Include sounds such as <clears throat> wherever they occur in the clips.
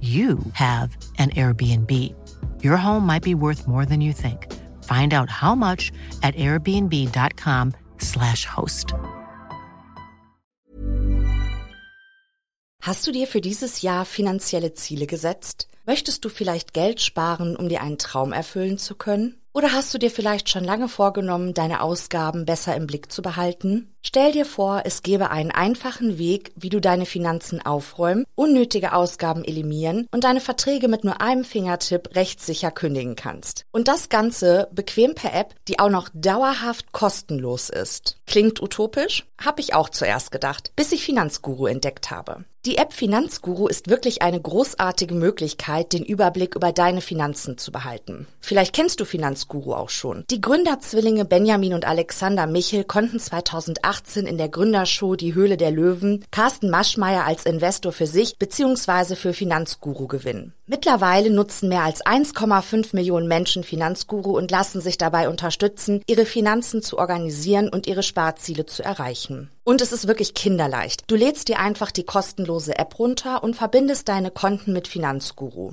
you have an Airbnb. Your home might be worth more than you think. Find out how much at airbnb.com/slash host. Hast du dir für dieses Jahr finanzielle Ziele gesetzt? Möchtest du vielleicht Geld sparen, um dir einen Traum erfüllen zu können? Oder hast du dir vielleicht schon lange vorgenommen, deine Ausgaben besser im Blick zu behalten? Stell dir vor, es gäbe einen einfachen Weg, wie du deine Finanzen aufräumen, unnötige Ausgaben eliminieren und deine Verträge mit nur einem Fingertipp rechtssicher kündigen kannst. Und das Ganze bequem per App, die auch noch dauerhaft kostenlos ist. Klingt utopisch? Hab ich auch zuerst gedacht, bis ich Finanzguru entdeckt habe. Die App Finanzguru ist wirklich eine großartige Möglichkeit, den Überblick über deine Finanzen zu behalten. Vielleicht kennst du Finanzguru auch schon. Die Gründerzwillinge Benjamin und Alexander Michel konnten 2018 in der Gründershow Die Höhle der Löwen Carsten Maschmeyer als Investor für sich bzw. für Finanzguru gewinnen. Mittlerweile nutzen mehr als 1,5 Millionen Menschen Finanzguru und lassen sich dabei unterstützen, ihre Finanzen zu organisieren und ihre Sparziele zu erreichen. Und es ist wirklich kinderleicht. Du lädst dir einfach die kostenlose App runter und verbindest deine Konten mit Finanzguru.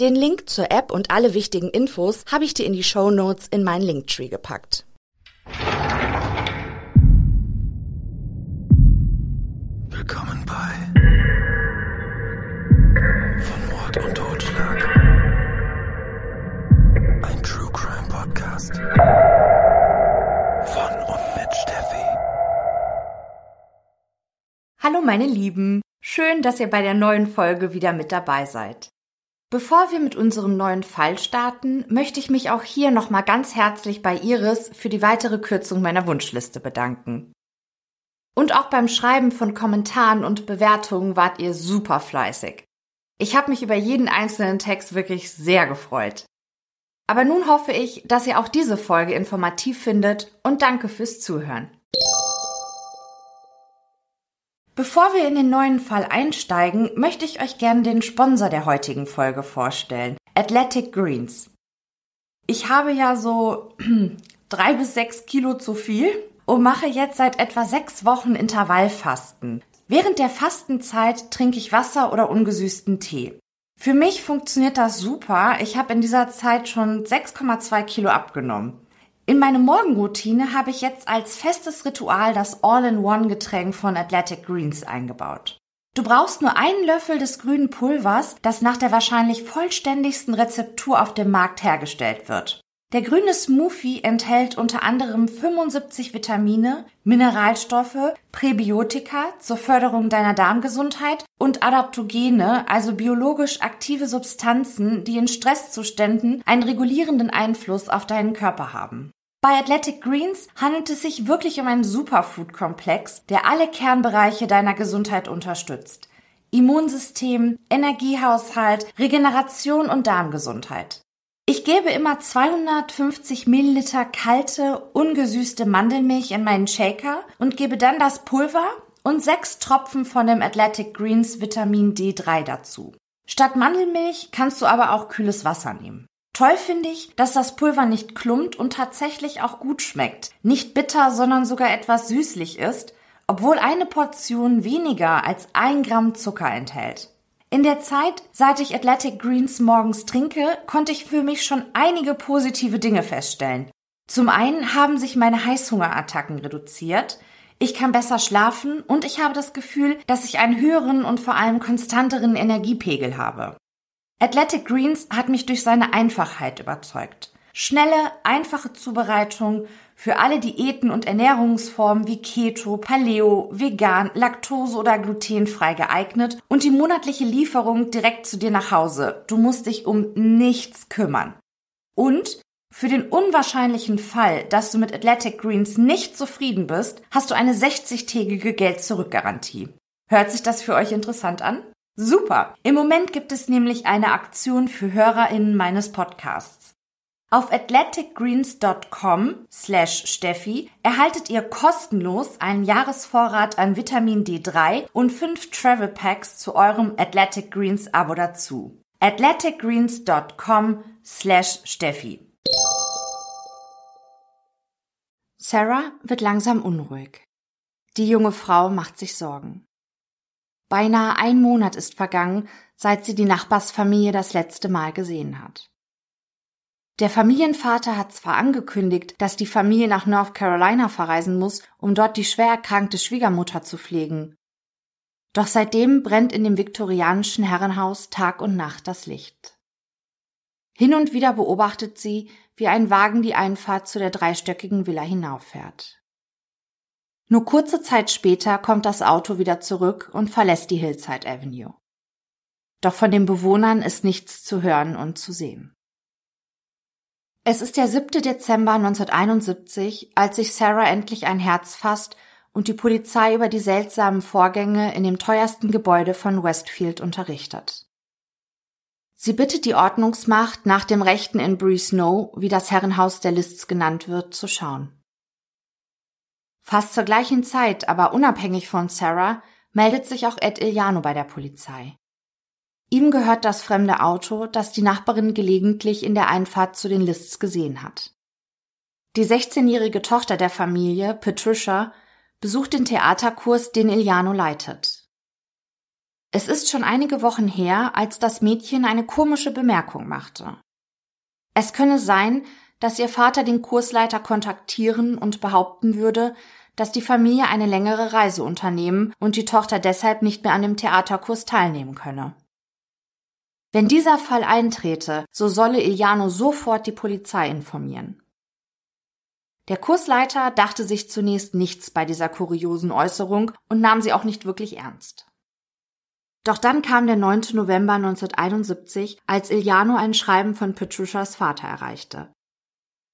Den Link zur App und alle wichtigen Infos habe ich dir in die Show Notes in meinen Linktree gepackt. Willkommen bei Von Mord und Totschlag. Ein True Crime Podcast. Von und mit Steffi. Hallo meine Lieben, schön, dass ihr bei der neuen Folge wieder mit dabei seid. Bevor wir mit unserem neuen Fall starten, möchte ich mich auch hier nochmal ganz herzlich bei Iris für die weitere Kürzung meiner Wunschliste bedanken. Und auch beim Schreiben von Kommentaren und Bewertungen wart ihr super fleißig. Ich habe mich über jeden einzelnen Text wirklich sehr gefreut. Aber nun hoffe ich, dass ihr auch diese Folge informativ findet und danke fürs Zuhören. Bevor wir in den neuen Fall einsteigen, möchte ich euch gerne den Sponsor der heutigen Folge vorstellen, Athletic Greens. Ich habe ja so <clears throat> drei bis sechs Kilo zu viel und mache jetzt seit etwa sechs Wochen Intervallfasten. Während der Fastenzeit trinke ich Wasser oder ungesüßten Tee. Für mich funktioniert das super. Ich habe in dieser Zeit schon 6,2 Kilo abgenommen. In meine Morgenroutine habe ich jetzt als festes Ritual das All-in-One-Getränk von Athletic Greens eingebaut. Du brauchst nur einen Löffel des grünen Pulvers, das nach der wahrscheinlich vollständigsten Rezeptur auf dem Markt hergestellt wird. Der grüne Smoothie enthält unter anderem 75 Vitamine, Mineralstoffe, Präbiotika zur Förderung deiner Darmgesundheit und Adaptogene, also biologisch aktive Substanzen, die in Stresszuständen einen regulierenden Einfluss auf deinen Körper haben. Bei Athletic Greens handelt es sich wirklich um einen Superfood-Komplex, der alle Kernbereiche deiner Gesundheit unterstützt. Immunsystem, Energiehaushalt, Regeneration und Darmgesundheit. Ich gebe immer 250 Milliliter kalte, ungesüßte Mandelmilch in meinen Shaker und gebe dann das Pulver und sechs Tropfen von dem Athletic Greens Vitamin D3 dazu. Statt Mandelmilch kannst du aber auch kühles Wasser nehmen. Toll finde ich, dass das Pulver nicht klumpt und tatsächlich auch gut schmeckt. Nicht bitter, sondern sogar etwas süßlich ist, obwohl eine Portion weniger als ein Gramm Zucker enthält. In der Zeit, seit ich Athletic Greens morgens trinke, konnte ich für mich schon einige positive Dinge feststellen. Zum einen haben sich meine Heißhungerattacken reduziert, ich kann besser schlafen und ich habe das Gefühl, dass ich einen höheren und vor allem konstanteren Energiepegel habe. Athletic Greens hat mich durch seine Einfachheit überzeugt. Schnelle, einfache Zubereitung für alle Diäten und Ernährungsformen wie Keto, Paleo, Vegan, Laktose oder glutenfrei geeignet und die monatliche Lieferung direkt zu dir nach Hause. Du musst dich um nichts kümmern. Und für den unwahrscheinlichen Fall, dass du mit Athletic Greens nicht zufrieden bist, hast du eine 60-tägige Geld-Zurück-Garantie. Hört sich das für euch interessant an? Super! Im Moment gibt es nämlich eine Aktion für HörerInnen meines Podcasts. Auf athleticgreens.com slash Steffi erhaltet ihr kostenlos einen Jahresvorrat an Vitamin D3 und fünf Travel Packs zu eurem Athletic Greens Abo dazu. athleticgreens.com slash Steffi. Sarah wird langsam unruhig. Die junge Frau macht sich Sorgen. Beinahe ein Monat ist vergangen, seit sie die Nachbarsfamilie das letzte Mal gesehen hat. Der Familienvater hat zwar angekündigt, dass die Familie nach North Carolina verreisen muss, um dort die schwer erkrankte Schwiegermutter zu pflegen. Doch seitdem brennt in dem viktorianischen Herrenhaus Tag und Nacht das Licht. Hin und wieder beobachtet sie, wie ein Wagen die Einfahrt zu der dreistöckigen Villa hinauffährt. Nur kurze Zeit später kommt das Auto wieder zurück und verlässt die Hillside Avenue. Doch von den Bewohnern ist nichts zu hören und zu sehen. Es ist der 7. Dezember 1971, als sich Sarah endlich ein Herz fasst und die Polizei über die seltsamen Vorgänge in dem teuersten Gebäude von Westfield unterrichtet. Sie bittet die Ordnungsmacht, nach dem Rechten in Bree Snow, wie das Herrenhaus der Lists genannt wird, zu schauen. Fast zur gleichen Zeit, aber unabhängig von Sarah, meldet sich auch Ed Iliano bei der Polizei. Ihm gehört das fremde Auto, das die Nachbarin gelegentlich in der Einfahrt zu den Lists gesehen hat. Die 16-jährige Tochter der Familie, Patricia, besucht den Theaterkurs, den Iliano leitet. Es ist schon einige Wochen her, als das Mädchen eine komische Bemerkung machte. Es könne sein, dass ihr Vater den Kursleiter kontaktieren und behaupten würde, dass die Familie eine längere Reise unternehmen und die Tochter deshalb nicht mehr an dem Theaterkurs teilnehmen könne. Wenn dieser Fall eintrete, so solle Iliano sofort die Polizei informieren. Der Kursleiter dachte sich zunächst nichts bei dieser kuriosen Äußerung und nahm sie auch nicht wirklich ernst. Doch dann kam der 9. November 1971, als Iliano ein Schreiben von Patricias Vater erreichte.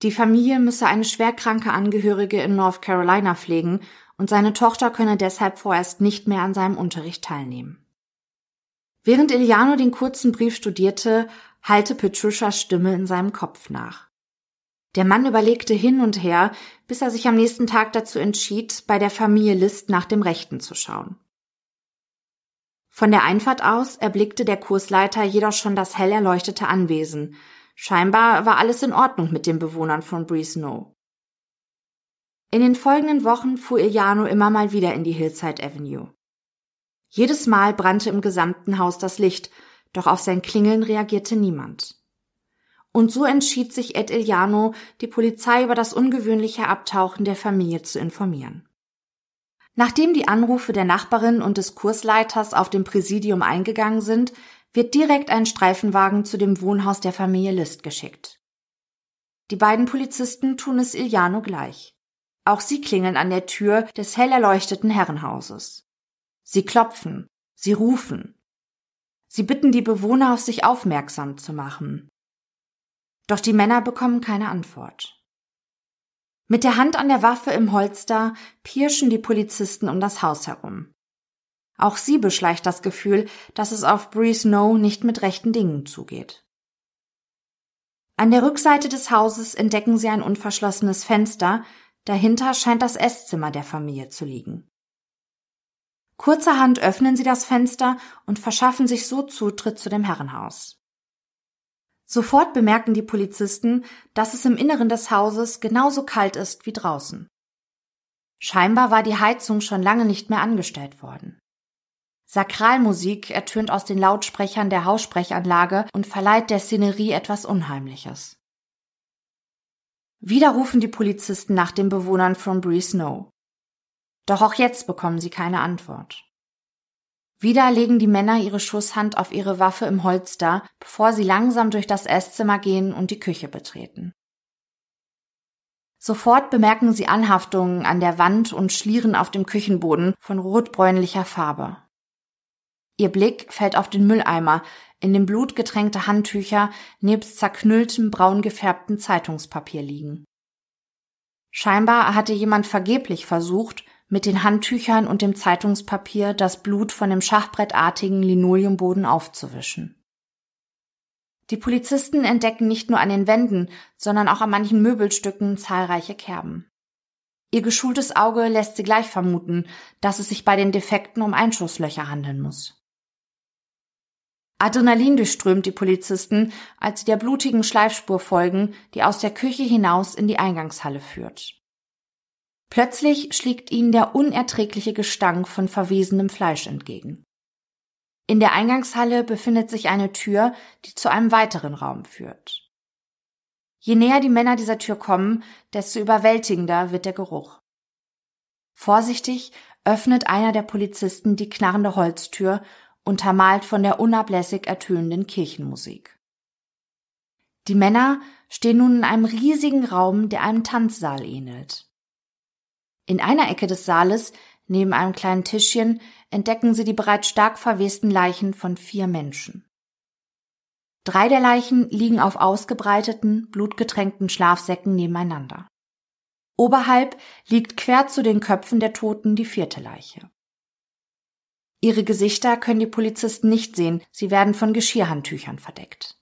Die Familie müsse eine schwerkranke Angehörige in North Carolina pflegen und seine Tochter könne deshalb vorerst nicht mehr an seinem Unterricht teilnehmen. Während Iliano den kurzen Brief studierte, hallte Petruschas Stimme in seinem Kopf nach. Der Mann überlegte hin und her, bis er sich am nächsten Tag dazu entschied, bei der Familie List nach dem Rechten zu schauen. Von der Einfahrt aus erblickte der Kursleiter jedoch schon das hell erleuchtete Anwesen. Scheinbar war alles in Ordnung mit den Bewohnern von Breesnow. In den folgenden Wochen fuhr Iliano immer mal wieder in die Hillside Avenue. Jedes Mal brannte im gesamten Haus das Licht, doch auf sein Klingeln reagierte niemand. Und so entschied sich Ed Iliano, die Polizei über das ungewöhnliche Abtauchen der Familie zu informieren. Nachdem die Anrufe der Nachbarin und des Kursleiters auf dem Präsidium eingegangen sind, wird direkt ein Streifenwagen zu dem Wohnhaus der Familie List geschickt. Die beiden Polizisten tun es Iliano gleich. Auch sie klingeln an der Tür des hell erleuchteten Herrenhauses. Sie klopfen, sie rufen. Sie bitten die Bewohner, auf sich aufmerksam zu machen. Doch die Männer bekommen keine Antwort. Mit der Hand an der Waffe im Holster pirschen die Polizisten um das Haus herum. Auch sie beschleicht das Gefühl, dass es auf Bree Snow nicht mit rechten Dingen zugeht. An der Rückseite des Hauses entdecken sie ein unverschlossenes Fenster, dahinter scheint das Esszimmer der Familie zu liegen. Kurzerhand öffnen sie das Fenster und verschaffen sich so Zutritt zu dem Herrenhaus. Sofort bemerken die Polizisten, dass es im Inneren des Hauses genauso kalt ist wie draußen. Scheinbar war die Heizung schon lange nicht mehr angestellt worden. Sakralmusik ertönt aus den Lautsprechern der Haussprechanlage und verleiht der Szenerie etwas Unheimliches. Wieder rufen die Polizisten nach den Bewohnern von Bree Snow. Doch auch jetzt bekommen sie keine Antwort. Wieder legen die Männer ihre Schusshand auf ihre Waffe im Holster, bevor sie langsam durch das Esszimmer gehen und die Küche betreten. Sofort bemerken sie Anhaftungen an der Wand und Schlieren auf dem Küchenboden von rotbräunlicher Farbe. Ihr Blick fällt auf den Mülleimer, in dem blutgetränkte Handtücher nebst zerknülltem braun gefärbten Zeitungspapier liegen. Scheinbar hatte jemand vergeblich versucht, mit den Handtüchern und dem Zeitungspapier das Blut von dem schachbrettartigen Linoleumboden aufzuwischen. Die Polizisten entdecken nicht nur an den Wänden, sondern auch an manchen Möbelstücken zahlreiche Kerben. Ihr geschultes Auge lässt sie gleich vermuten, dass es sich bei den Defekten um Einschusslöcher handeln muss. Adrenalin durchströmt die Polizisten, als sie der blutigen Schleifspur folgen, die aus der Küche hinaus in die Eingangshalle führt. Plötzlich schlägt ihnen der unerträgliche Gestank von verwesenem Fleisch entgegen. In der Eingangshalle befindet sich eine Tür, die zu einem weiteren Raum führt. Je näher die Männer dieser Tür kommen, desto überwältigender wird der Geruch. Vorsichtig öffnet einer der Polizisten die knarrende Holztür, untermalt von der unablässig ertönenden Kirchenmusik. Die Männer stehen nun in einem riesigen Raum, der einem Tanzsaal ähnelt. In einer Ecke des Saales, neben einem kleinen Tischchen, entdecken sie die bereits stark verwesten Leichen von vier Menschen. Drei der Leichen liegen auf ausgebreiteten, blutgetränkten Schlafsäcken nebeneinander. Oberhalb liegt quer zu den Köpfen der Toten die vierte Leiche. Ihre Gesichter können die Polizisten nicht sehen, sie werden von Geschirrhandtüchern verdeckt.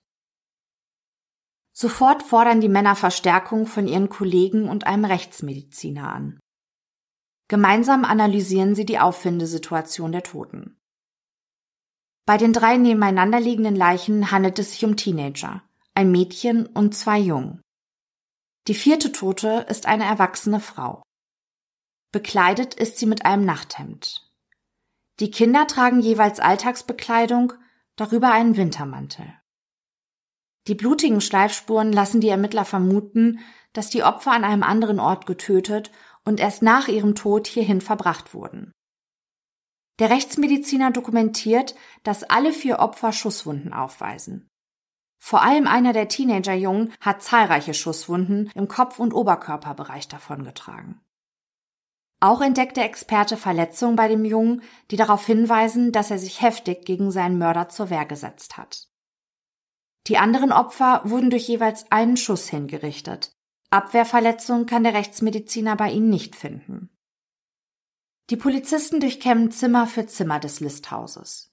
Sofort fordern die Männer Verstärkung von ihren Kollegen und einem Rechtsmediziner an. Gemeinsam analysieren sie die Auffindesituation der Toten. Bei den drei nebeneinander liegenden Leichen handelt es sich um Teenager, ein Mädchen und zwei Jungen. Die vierte Tote ist eine erwachsene Frau. Bekleidet ist sie mit einem Nachthemd. Die Kinder tragen jeweils Alltagsbekleidung, darüber einen Wintermantel. Die blutigen Schleifspuren lassen die Ermittler vermuten, dass die Opfer an einem anderen Ort getötet und erst nach ihrem Tod hierhin verbracht wurden. Der Rechtsmediziner dokumentiert, dass alle vier Opfer Schusswunden aufweisen. Vor allem einer der Teenagerjungen hat zahlreiche Schusswunden im Kopf- und Oberkörperbereich davongetragen. Auch entdeckt der Experte Verletzungen bei dem Jungen, die darauf hinweisen, dass er sich heftig gegen seinen Mörder zur Wehr gesetzt hat. Die anderen Opfer wurden durch jeweils einen Schuss hingerichtet, Abwehrverletzungen kann der Rechtsmediziner bei ihnen nicht finden. Die Polizisten durchkämmen Zimmer für Zimmer des Listhauses.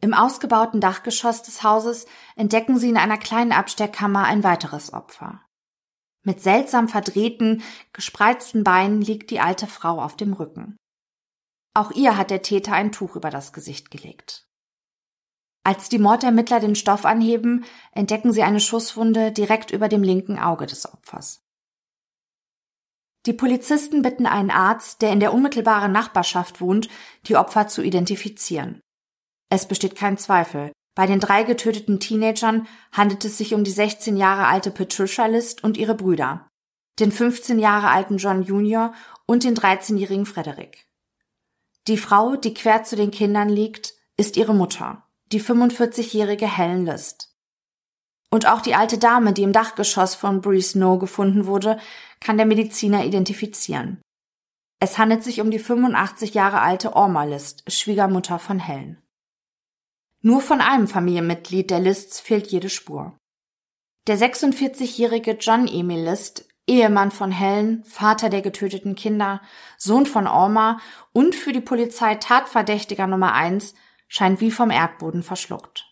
Im ausgebauten Dachgeschoss des Hauses entdecken sie in einer kleinen Abstellkammer ein weiteres Opfer. Mit seltsam verdrehten, gespreizten Beinen liegt die alte Frau auf dem Rücken. Auch ihr hat der Täter ein Tuch über das Gesicht gelegt. Als die Mordermittler den Stoff anheben, entdecken sie eine Schusswunde direkt über dem linken Auge des Opfers. Die Polizisten bitten einen Arzt, der in der unmittelbaren Nachbarschaft wohnt, die Opfer zu identifizieren. Es besteht kein Zweifel. Bei den drei getöteten Teenagern handelt es sich um die 16 Jahre alte Patricia List und ihre Brüder, den 15 Jahre alten John Jr. und den 13-jährigen Frederick. Die Frau, die quer zu den Kindern liegt, ist ihre Mutter die 45-jährige Helen List. Und auch die alte Dame, die im Dachgeschoss von Bree Snow gefunden wurde, kann der Mediziner identifizieren. Es handelt sich um die 85 Jahre alte Orma List, Schwiegermutter von Helen. Nur von einem Familienmitglied der Lists fehlt jede Spur. Der 46-jährige John Emil List, Ehemann von Helen, Vater der getöteten Kinder, Sohn von Orma und für die Polizei Tatverdächtiger Nummer eins, scheint wie vom Erdboden verschluckt.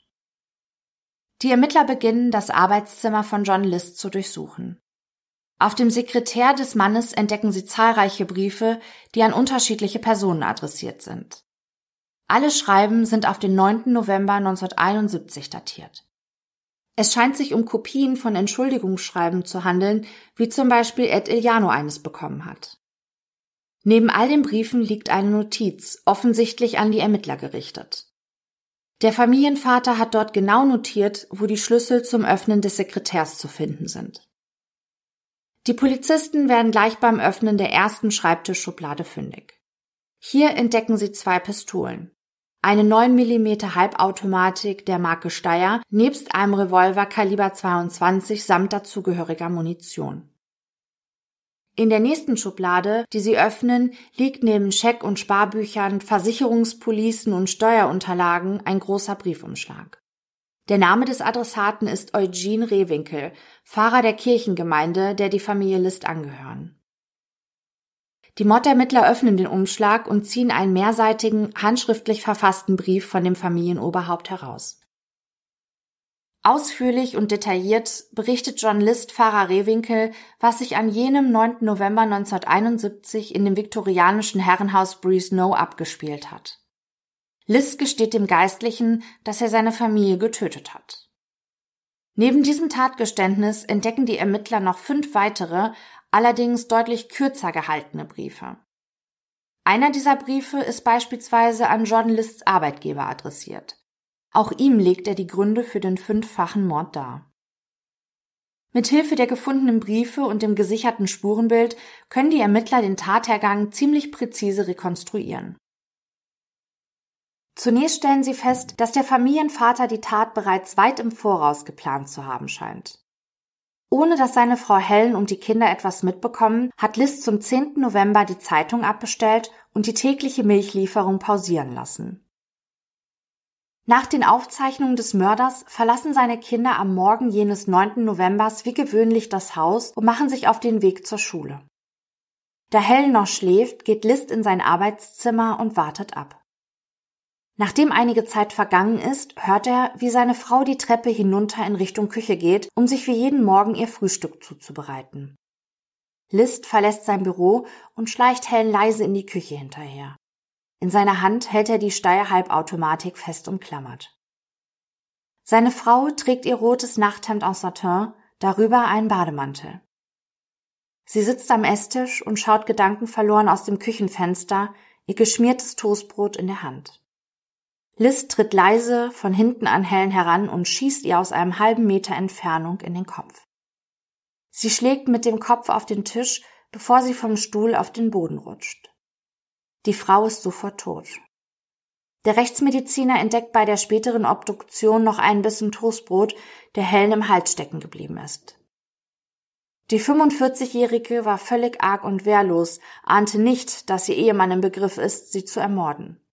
Die Ermittler beginnen, das Arbeitszimmer von John List zu durchsuchen. Auf dem Sekretär des Mannes entdecken sie zahlreiche Briefe, die an unterschiedliche Personen adressiert sind. Alle Schreiben sind auf den 9. November 1971 datiert. Es scheint sich um Kopien von Entschuldigungsschreiben zu handeln, wie zum Beispiel Ed Iliano eines bekommen hat. Neben all den Briefen liegt eine Notiz, offensichtlich an die Ermittler gerichtet. Der Familienvater hat dort genau notiert, wo die Schlüssel zum Öffnen des Sekretärs zu finden sind. Die Polizisten werden gleich beim Öffnen der ersten Schreibtischschublade fündig. Hier entdecken sie zwei Pistolen. Eine 9 mm Halbautomatik der Marke Steyr nebst einem Revolver Kaliber 22 samt dazugehöriger Munition. In der nächsten Schublade, die sie öffnen, liegt neben Scheck- und Sparbüchern, Versicherungspolicen und Steuerunterlagen ein großer Briefumschlag. Der Name des Adressaten ist Eugene Rehwinkel, Pfarrer der Kirchengemeinde, der die Familie List angehören. Die Mordermittler öffnen den Umschlag und ziehen einen mehrseitigen, handschriftlich verfassten Brief von dem Familienoberhaupt heraus. Ausführlich und detailliert berichtet John List Pfarrer Rehwinkel, was sich an jenem 9. November 1971 in dem viktorianischen Herrenhaus Breeze Snow abgespielt hat. List gesteht dem Geistlichen, dass er seine Familie getötet hat. Neben diesem Tatgeständnis entdecken die Ermittler noch fünf weitere, allerdings deutlich kürzer gehaltene Briefe. Einer dieser Briefe ist beispielsweise an John Lists Arbeitgeber adressiert. Auch ihm legt er die Gründe für den fünffachen Mord dar. Mithilfe der gefundenen Briefe und dem gesicherten Spurenbild können die Ermittler den Tathergang ziemlich präzise rekonstruieren. Zunächst stellen sie fest, dass der Familienvater die Tat bereits weit im Voraus geplant zu haben scheint. Ohne dass seine Frau Helen und die Kinder etwas mitbekommen, hat Liz zum 10. November die Zeitung abbestellt und die tägliche Milchlieferung pausieren lassen. Nach den Aufzeichnungen des Mörders verlassen seine Kinder am Morgen jenes 9. Novembers wie gewöhnlich das Haus und machen sich auf den Weg zur Schule. Da Helen noch schläft, geht List in sein Arbeitszimmer und wartet ab. Nachdem einige Zeit vergangen ist, hört er, wie seine Frau die Treppe hinunter in Richtung Küche geht, um sich wie jeden Morgen ihr Frühstück zuzubereiten. List verlässt sein Büro und schleicht Helen leise in die Küche hinterher. In seiner Hand hält er die Steyr-Halbautomatik fest umklammert. Seine Frau trägt ihr rotes Nachthemd aus Satin, darüber einen Bademantel. Sie sitzt am Esstisch und schaut gedankenverloren aus dem Küchenfenster, ihr geschmiertes Toastbrot in der Hand. Liz tritt leise von hinten an Helen heran und schießt ihr aus einem halben Meter Entfernung in den Kopf. Sie schlägt mit dem Kopf auf den Tisch, bevor sie vom Stuhl auf den Boden rutscht. Die Frau ist sofort tot. Der Rechtsmediziner entdeckt bei der späteren Obduktion noch einen Bissen Toastbrot, der Helen im Hals stecken geblieben ist. Die 45-Jährige war völlig arg und wehrlos, ahnte nicht, dass ihr Ehemann im Begriff ist, sie zu ermorden.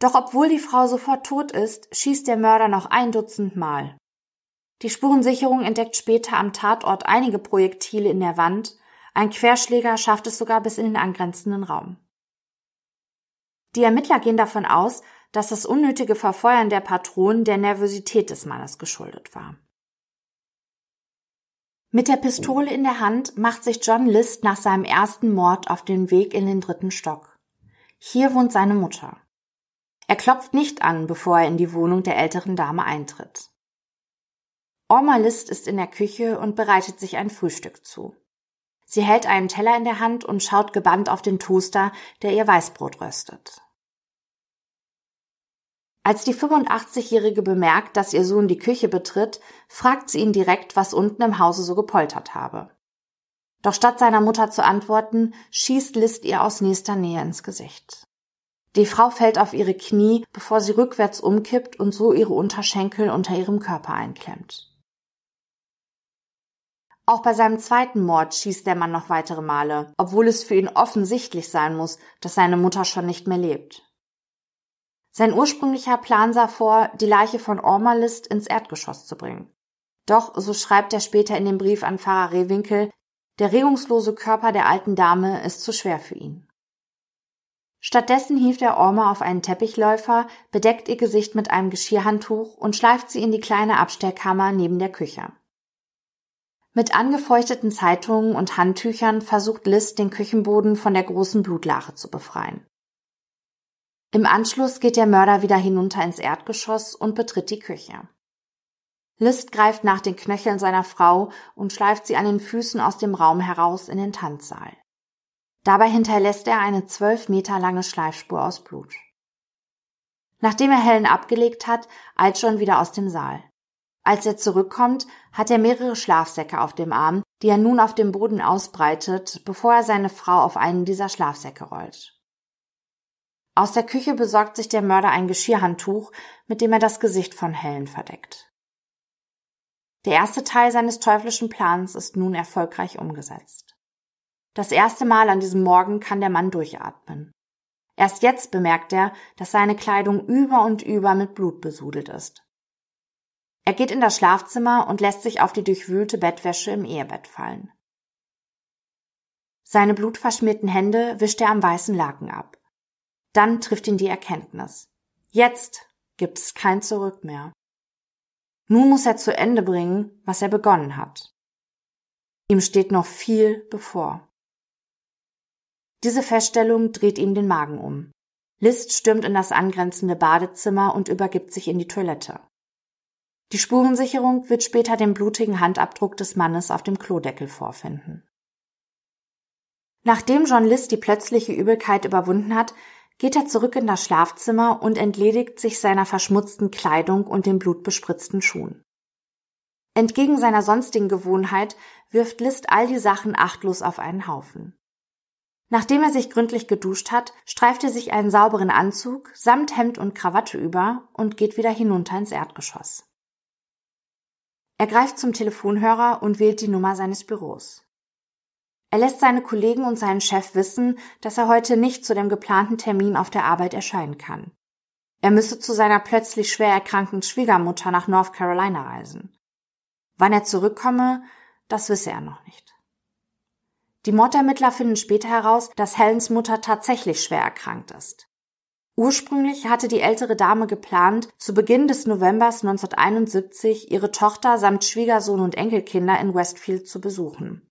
Doch obwohl die Frau sofort tot ist, schießt der Mörder noch ein Dutzend Mal. Die Spurensicherung entdeckt später am Tatort einige Projektile in der Wand, ein Querschläger schafft es sogar bis in den angrenzenden Raum. Die Ermittler gehen davon aus, dass das unnötige Verfeuern der Patronen der Nervosität des Mannes geschuldet war. Mit der Pistole in der Hand macht sich John List nach seinem ersten Mord auf den Weg in den dritten Stock. Hier wohnt seine Mutter. Er klopft nicht an, bevor er in die Wohnung der älteren Dame eintritt. Orma List ist in der Küche und bereitet sich ein Frühstück zu. Sie hält einen Teller in der Hand und schaut gebannt auf den Toaster, der ihr Weißbrot röstet. Als die 85-Jährige bemerkt, dass ihr Sohn die Küche betritt, fragt sie ihn direkt, was unten im Hause so gepoltert habe. Doch statt seiner Mutter zu antworten, schießt List ihr aus nächster Nähe ins Gesicht. Die Frau fällt auf ihre Knie, bevor sie rückwärts umkippt und so ihre Unterschenkel unter ihrem Körper einklemmt. Auch bei seinem zweiten Mord schießt der Mann noch weitere Male, obwohl es für ihn offensichtlich sein muss, dass seine Mutter schon nicht mehr lebt. Sein ursprünglicher Plan sah vor, die Leiche von Orma List ins Erdgeschoss zu bringen. Doch, so schreibt er später in dem Brief an Pfarrer Rehwinkel, der regungslose Körper der alten Dame ist zu schwer für ihn. Stattdessen hieft er Orma auf einen Teppichläufer, bedeckt ihr Gesicht mit einem Geschirrhandtuch und schleift sie in die kleine Abstellkammer neben der Küche. Mit angefeuchteten Zeitungen und Handtüchern versucht Liz, den Küchenboden von der großen Blutlache zu befreien. Im Anschluss geht der Mörder wieder hinunter ins Erdgeschoss und betritt die Küche. List greift nach den Knöcheln seiner Frau und schleift sie an den Füßen aus dem Raum heraus in den Tanzsaal. Dabei hinterlässt er eine zwölf Meter lange Schleifspur aus Blut. Nachdem er Helen abgelegt hat, eilt John wieder aus dem Saal. Als er zurückkommt, hat er mehrere Schlafsäcke auf dem Arm, die er nun auf dem Boden ausbreitet, bevor er seine Frau auf einen dieser Schlafsäcke rollt. Aus der Küche besorgt sich der Mörder ein Geschirrhandtuch, mit dem er das Gesicht von Helen verdeckt. Der erste Teil seines teuflischen Plans ist nun erfolgreich umgesetzt. Das erste Mal an diesem Morgen kann der Mann durchatmen. Erst jetzt bemerkt er, dass seine Kleidung über und über mit Blut besudelt ist. Er geht in das Schlafzimmer und lässt sich auf die durchwühlte Bettwäsche im Ehebett fallen. Seine blutverschmierten Hände wischt er am weißen Laken ab. Dann trifft ihn die Erkenntnis. Jetzt gibt es kein Zurück mehr. Nun muss er zu Ende bringen, was er begonnen hat. Ihm steht noch viel bevor. Diese Feststellung dreht ihm den Magen um. List stürmt in das angrenzende Badezimmer und übergibt sich in die Toilette. Die Spurensicherung wird später den blutigen Handabdruck des Mannes auf dem Klodeckel vorfinden. Nachdem John List die plötzliche Übelkeit überwunden hat, geht er zurück in das Schlafzimmer und entledigt sich seiner verschmutzten Kleidung und den blutbespritzten Schuhen. Entgegen seiner sonstigen Gewohnheit wirft List all die Sachen achtlos auf einen Haufen. Nachdem er sich gründlich geduscht hat, streift er sich einen sauberen Anzug samt Hemd und Krawatte über und geht wieder hinunter ins Erdgeschoss. Er greift zum Telefonhörer und wählt die Nummer seines Büros. Er lässt seine Kollegen und seinen Chef wissen, dass er heute nicht zu dem geplanten Termin auf der Arbeit erscheinen kann. Er müsse zu seiner plötzlich schwer erkrankten Schwiegermutter nach North Carolina reisen. Wann er zurückkomme, das wisse er noch nicht. Die Mordermittler finden später heraus, dass Helens Mutter tatsächlich schwer erkrankt ist. Ursprünglich hatte die ältere Dame geplant, zu Beginn des Novembers 1971 ihre Tochter samt Schwiegersohn und Enkelkinder in Westfield zu besuchen.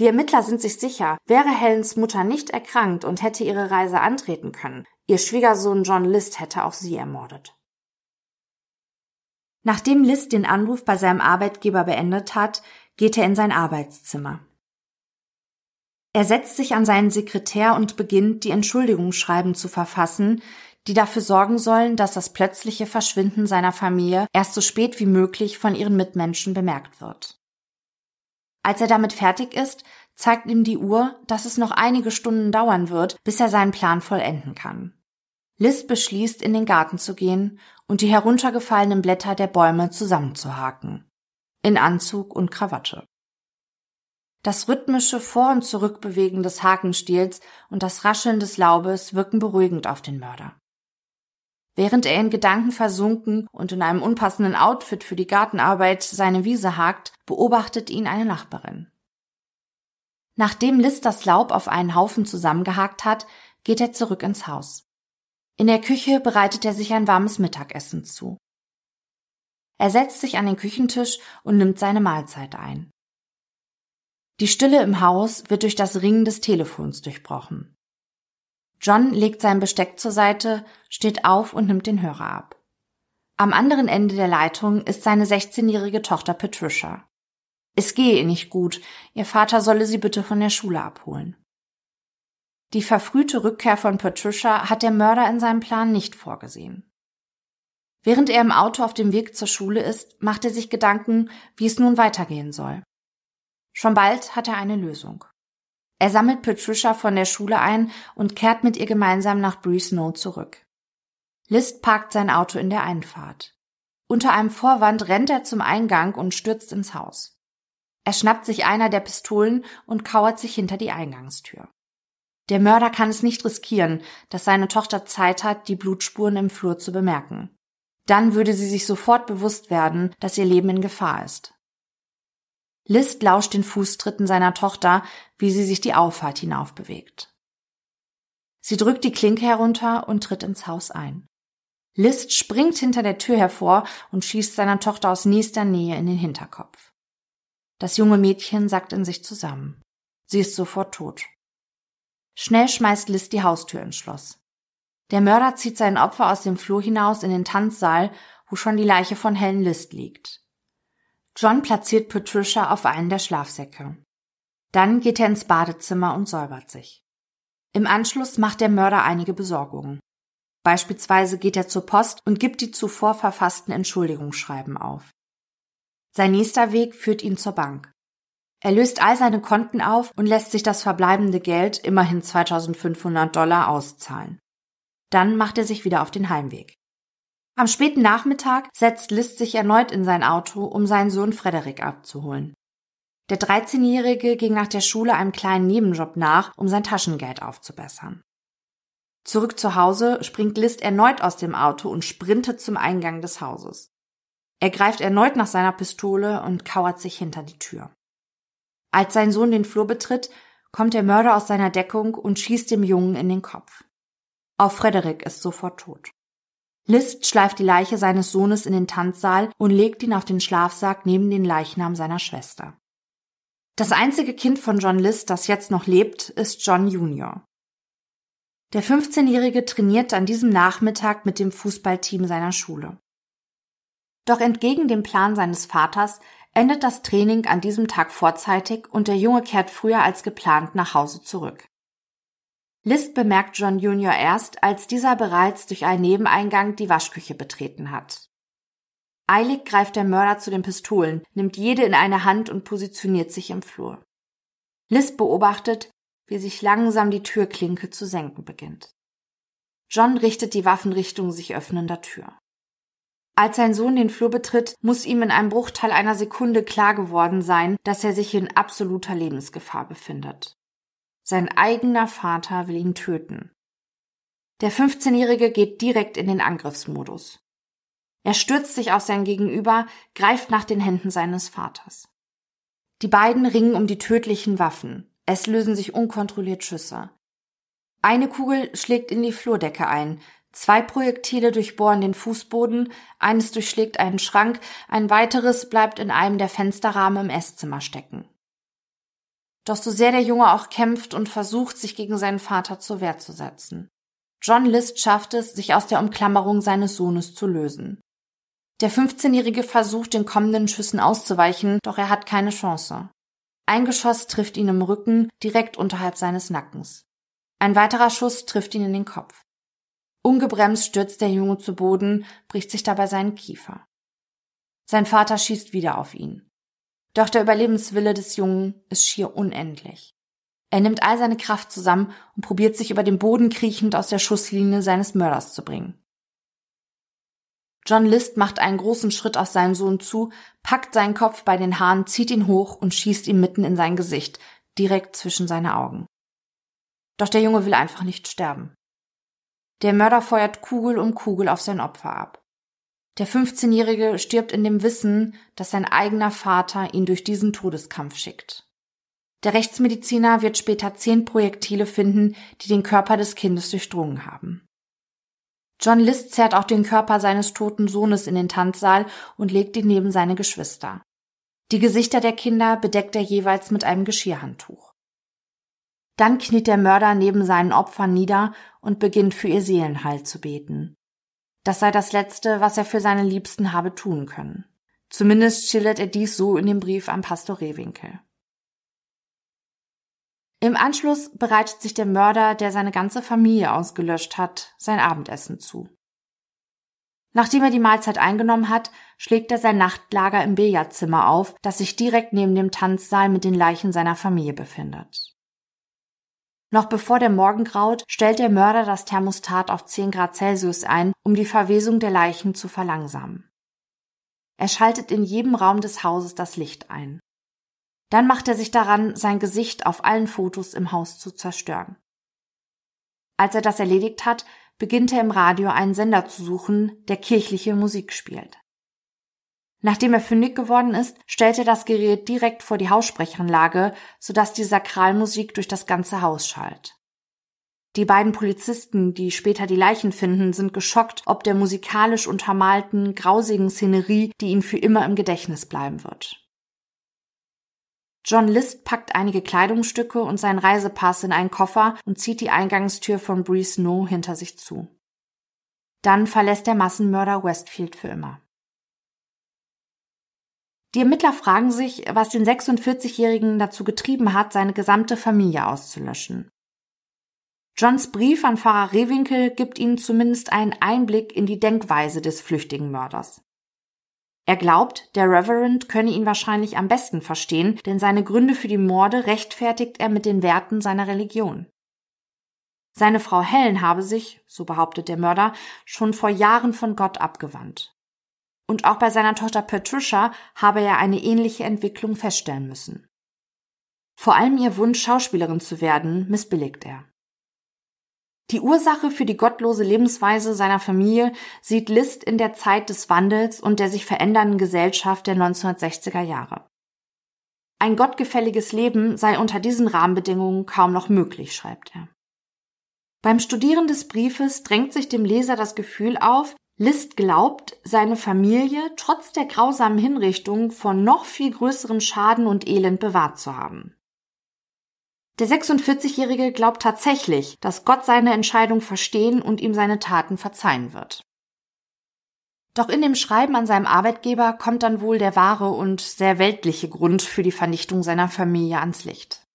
Die Ermittler sind sich sicher, wäre Helens Mutter nicht erkrankt und hätte ihre Reise antreten können, ihr Schwiegersohn John List hätte auch sie ermordet. Nachdem List den Anruf bei seinem Arbeitgeber beendet hat, geht er in sein Arbeitszimmer. Er setzt sich an seinen Sekretär und beginnt, die Entschuldigungsschreiben zu verfassen, die dafür sorgen sollen, dass das plötzliche Verschwinden seiner Familie erst so spät wie möglich von ihren Mitmenschen bemerkt wird. Als er damit fertig ist, zeigt ihm die Uhr, dass es noch einige Stunden dauern wird, bis er seinen Plan vollenden kann. Liz beschließt, in den Garten zu gehen und die heruntergefallenen Blätter der Bäume zusammenzuhaken. In Anzug und Krawatte. Das rhythmische Vor- und Zurückbewegen des Hakenstiels und das Rascheln des Laubes wirken beruhigend auf den Mörder. Während er in Gedanken versunken und in einem unpassenden Outfit für die Gartenarbeit seine Wiese hakt, beobachtet ihn eine Nachbarin. Nachdem Liz das Laub auf einen Haufen zusammengehakt hat, geht er zurück ins Haus. In der Küche bereitet er sich ein warmes Mittagessen zu. Er setzt sich an den Küchentisch und nimmt seine Mahlzeit ein. Die Stille im Haus wird durch das Ringen des Telefons durchbrochen. John legt sein Besteck zur Seite, steht auf und nimmt den Hörer ab. Am anderen Ende der Leitung ist seine 16-jährige Tochter Patricia. Es gehe ihr nicht gut, ihr Vater solle sie bitte von der Schule abholen. Die verfrühte Rückkehr von Patricia hat der Mörder in seinem Plan nicht vorgesehen. Während er im Auto auf dem Weg zur Schule ist, macht er sich Gedanken, wie es nun weitergehen soll. Schon bald hat er eine Lösung. Er sammelt Patricia von der Schule ein und kehrt mit ihr gemeinsam nach Breeze Snow zurück. List parkt sein Auto in der Einfahrt. Unter einem Vorwand rennt er zum Eingang und stürzt ins Haus. Er schnappt sich einer der Pistolen und kauert sich hinter die Eingangstür. Der Mörder kann es nicht riskieren, dass seine Tochter Zeit hat, die Blutspuren im Flur zu bemerken. Dann würde sie sich sofort bewusst werden, dass ihr Leben in Gefahr ist. List lauscht den Fußtritten seiner Tochter, wie sie sich die Auffahrt hinauf bewegt. Sie drückt die Klinke herunter und tritt ins Haus ein. List springt hinter der Tür hervor und schießt seiner Tochter aus nächster Nähe in den Hinterkopf. Das junge Mädchen sackt in sich zusammen. Sie ist sofort tot. Schnell schmeißt List die Haustür ins Schloss. Der Mörder zieht sein Opfer aus dem Flur hinaus in den Tanzsaal, wo schon die Leiche von Helen List liegt. John platziert Patricia auf einen der Schlafsäcke. Dann geht er ins Badezimmer und säubert sich. Im Anschluss macht der Mörder einige Besorgungen. Beispielsweise geht er zur Post und gibt die zuvor verfassten Entschuldigungsschreiben auf. Sein nächster Weg führt ihn zur Bank. Er löst all seine Konten auf und lässt sich das verbleibende Geld, immerhin 2500 Dollar, auszahlen. Dann macht er sich wieder auf den Heimweg. Am späten Nachmittag setzt List sich erneut in sein Auto, um seinen Sohn Frederik abzuholen. Der 13-Jährige ging nach der Schule einem kleinen Nebenjob nach, um sein Taschengeld aufzubessern. Zurück zu Hause springt List erneut aus dem Auto und sprintet zum Eingang des Hauses. Er greift erneut nach seiner Pistole und kauert sich hinter die Tür. Als sein Sohn den Flur betritt, kommt der Mörder aus seiner Deckung und schießt dem Jungen in den Kopf. Auch Frederik ist sofort tot. List schleift die Leiche seines Sohnes in den Tanzsaal und legt ihn auf den Schlafsack neben den Leichnam seiner Schwester. Das einzige Kind von John List, das jetzt noch lebt, ist John Jr. Der 15-Jährige trainiert an diesem Nachmittag mit dem Fußballteam seiner Schule. Doch entgegen dem Plan seines Vaters endet das Training an diesem Tag vorzeitig und der Junge kehrt früher als geplant nach Hause zurück. List bemerkt John Jr. erst, als dieser bereits durch einen Nebeneingang die Waschküche betreten hat. Eilig greift der Mörder zu den Pistolen, nimmt jede in eine Hand und positioniert sich im Flur. List beobachtet, wie sich langsam die Türklinke zu senken beginnt. John richtet die Waffen Richtung sich öffnender Tür. Als sein Sohn den Flur betritt, muss ihm in einem Bruchteil einer Sekunde klar geworden sein, dass er sich in absoluter Lebensgefahr befindet. Sein eigener Vater will ihn töten. Der 15-Jährige geht direkt in den Angriffsmodus. Er stürzt sich auf sein Gegenüber, greift nach den Händen seines Vaters. Die beiden ringen um die tödlichen Waffen. Es lösen sich unkontrolliert Schüsse. Eine Kugel schlägt in die Flurdecke ein, zwei Projektile durchbohren den Fußboden, eines durchschlägt einen Schrank, ein weiteres bleibt in einem der Fensterrahmen im Esszimmer stecken. Doch so sehr der Junge auch kämpft und versucht, sich gegen seinen Vater zur Wehr zu setzen. John List schafft es, sich aus der Umklammerung seines Sohnes zu lösen. Der 15-Jährige versucht, den kommenden Schüssen auszuweichen, doch er hat keine Chance. Ein Geschoss trifft ihn im Rücken, direkt unterhalb seines Nackens. Ein weiterer Schuss trifft ihn in den Kopf. Ungebremst stürzt der Junge zu Boden, bricht sich dabei seinen Kiefer. Sein Vater schießt wieder auf ihn. Doch der Überlebenswille des Jungen ist schier unendlich. Er nimmt all seine Kraft zusammen und probiert sich über den Boden kriechend aus der Schusslinie seines Mörders zu bringen. John List macht einen großen Schritt auf seinen Sohn zu, packt seinen Kopf bei den Haaren, zieht ihn hoch und schießt ihm mitten in sein Gesicht, direkt zwischen seine Augen. Doch der Junge will einfach nicht sterben. Der Mörder feuert Kugel um Kugel auf sein Opfer ab. Der 15-Jährige stirbt in dem Wissen, dass sein eigener Vater ihn durch diesen Todeskampf schickt. Der Rechtsmediziner wird später zehn Projektile finden, die den Körper des Kindes durchdrungen haben. John List zerrt auch den Körper seines toten Sohnes in den Tanzsaal und legt ihn neben seine Geschwister. Die Gesichter der Kinder bedeckt er jeweils mit einem Geschirrhandtuch. Dann kniet der Mörder neben seinen Opfern nieder und beginnt für ihr Seelenheil zu beten. Das sei das Letzte, was er für seine Liebsten habe tun können. Zumindest schildert er dies so in dem Brief an Pastor Rehwinkel. Im Anschluss bereitet sich der Mörder, der seine ganze Familie ausgelöscht hat, sein Abendessen zu. Nachdem er die Mahlzeit eingenommen hat, schlägt er sein Nachtlager im Billardzimmer auf, das sich direkt neben dem Tanzsaal mit den Leichen seiner Familie befindet. Noch bevor der Morgen graut, stellt der Mörder das Thermostat auf 10 Grad Celsius ein, um die Verwesung der Leichen zu verlangsamen. Er schaltet in jedem Raum des Hauses das Licht ein. Dann macht er sich daran, sein Gesicht auf allen Fotos im Haus zu zerstören. Als er das erledigt hat, beginnt er im Radio einen Sender zu suchen, der kirchliche Musik spielt. Nachdem er fündig geworden ist, stellt er das Gerät direkt vor die Haussprechanlage, sodass die Sakralmusik durch das ganze Haus schallt. Die beiden Polizisten, die später die Leichen finden, sind geschockt, ob der musikalisch untermalten, grausigen Szenerie, die ihnen für immer im Gedächtnis bleiben wird. John List packt einige Kleidungsstücke und seinen Reisepass in einen Koffer und zieht die Eingangstür von Breeze No hinter sich zu. Dann verlässt der Massenmörder Westfield für immer. Die Ermittler fragen sich, was den 46-Jährigen dazu getrieben hat, seine gesamte Familie auszulöschen. Johns Brief an Pfarrer Rehwinkel gibt ihnen zumindest einen Einblick in die Denkweise des flüchtigen Mörders. Er glaubt, der Reverend könne ihn wahrscheinlich am besten verstehen, denn seine Gründe für die Morde rechtfertigt er mit den Werten seiner Religion. Seine Frau Helen habe sich, so behauptet der Mörder, schon vor Jahren von Gott abgewandt. Und auch bei seiner Tochter Patricia habe er eine ähnliche Entwicklung feststellen müssen. Vor allem ihr Wunsch, Schauspielerin zu werden, missbilligt er. Die Ursache für die gottlose Lebensweise seiner Familie sieht List in der Zeit des Wandels und der sich verändernden Gesellschaft der 1960er Jahre. Ein gottgefälliges Leben sei unter diesen Rahmenbedingungen kaum noch möglich, schreibt er. Beim Studieren des Briefes drängt sich dem Leser das Gefühl auf, List glaubt, seine Familie trotz der grausamen Hinrichtung von noch viel größerem Schaden und Elend bewahrt zu haben. Der 46-Jährige glaubt tatsächlich, dass Gott seine Entscheidung verstehen und ihm seine Taten verzeihen wird. Doch in dem Schreiben an seinem Arbeitgeber kommt dann wohl der wahre und sehr weltliche Grund für die Vernichtung seiner Familie ans Licht.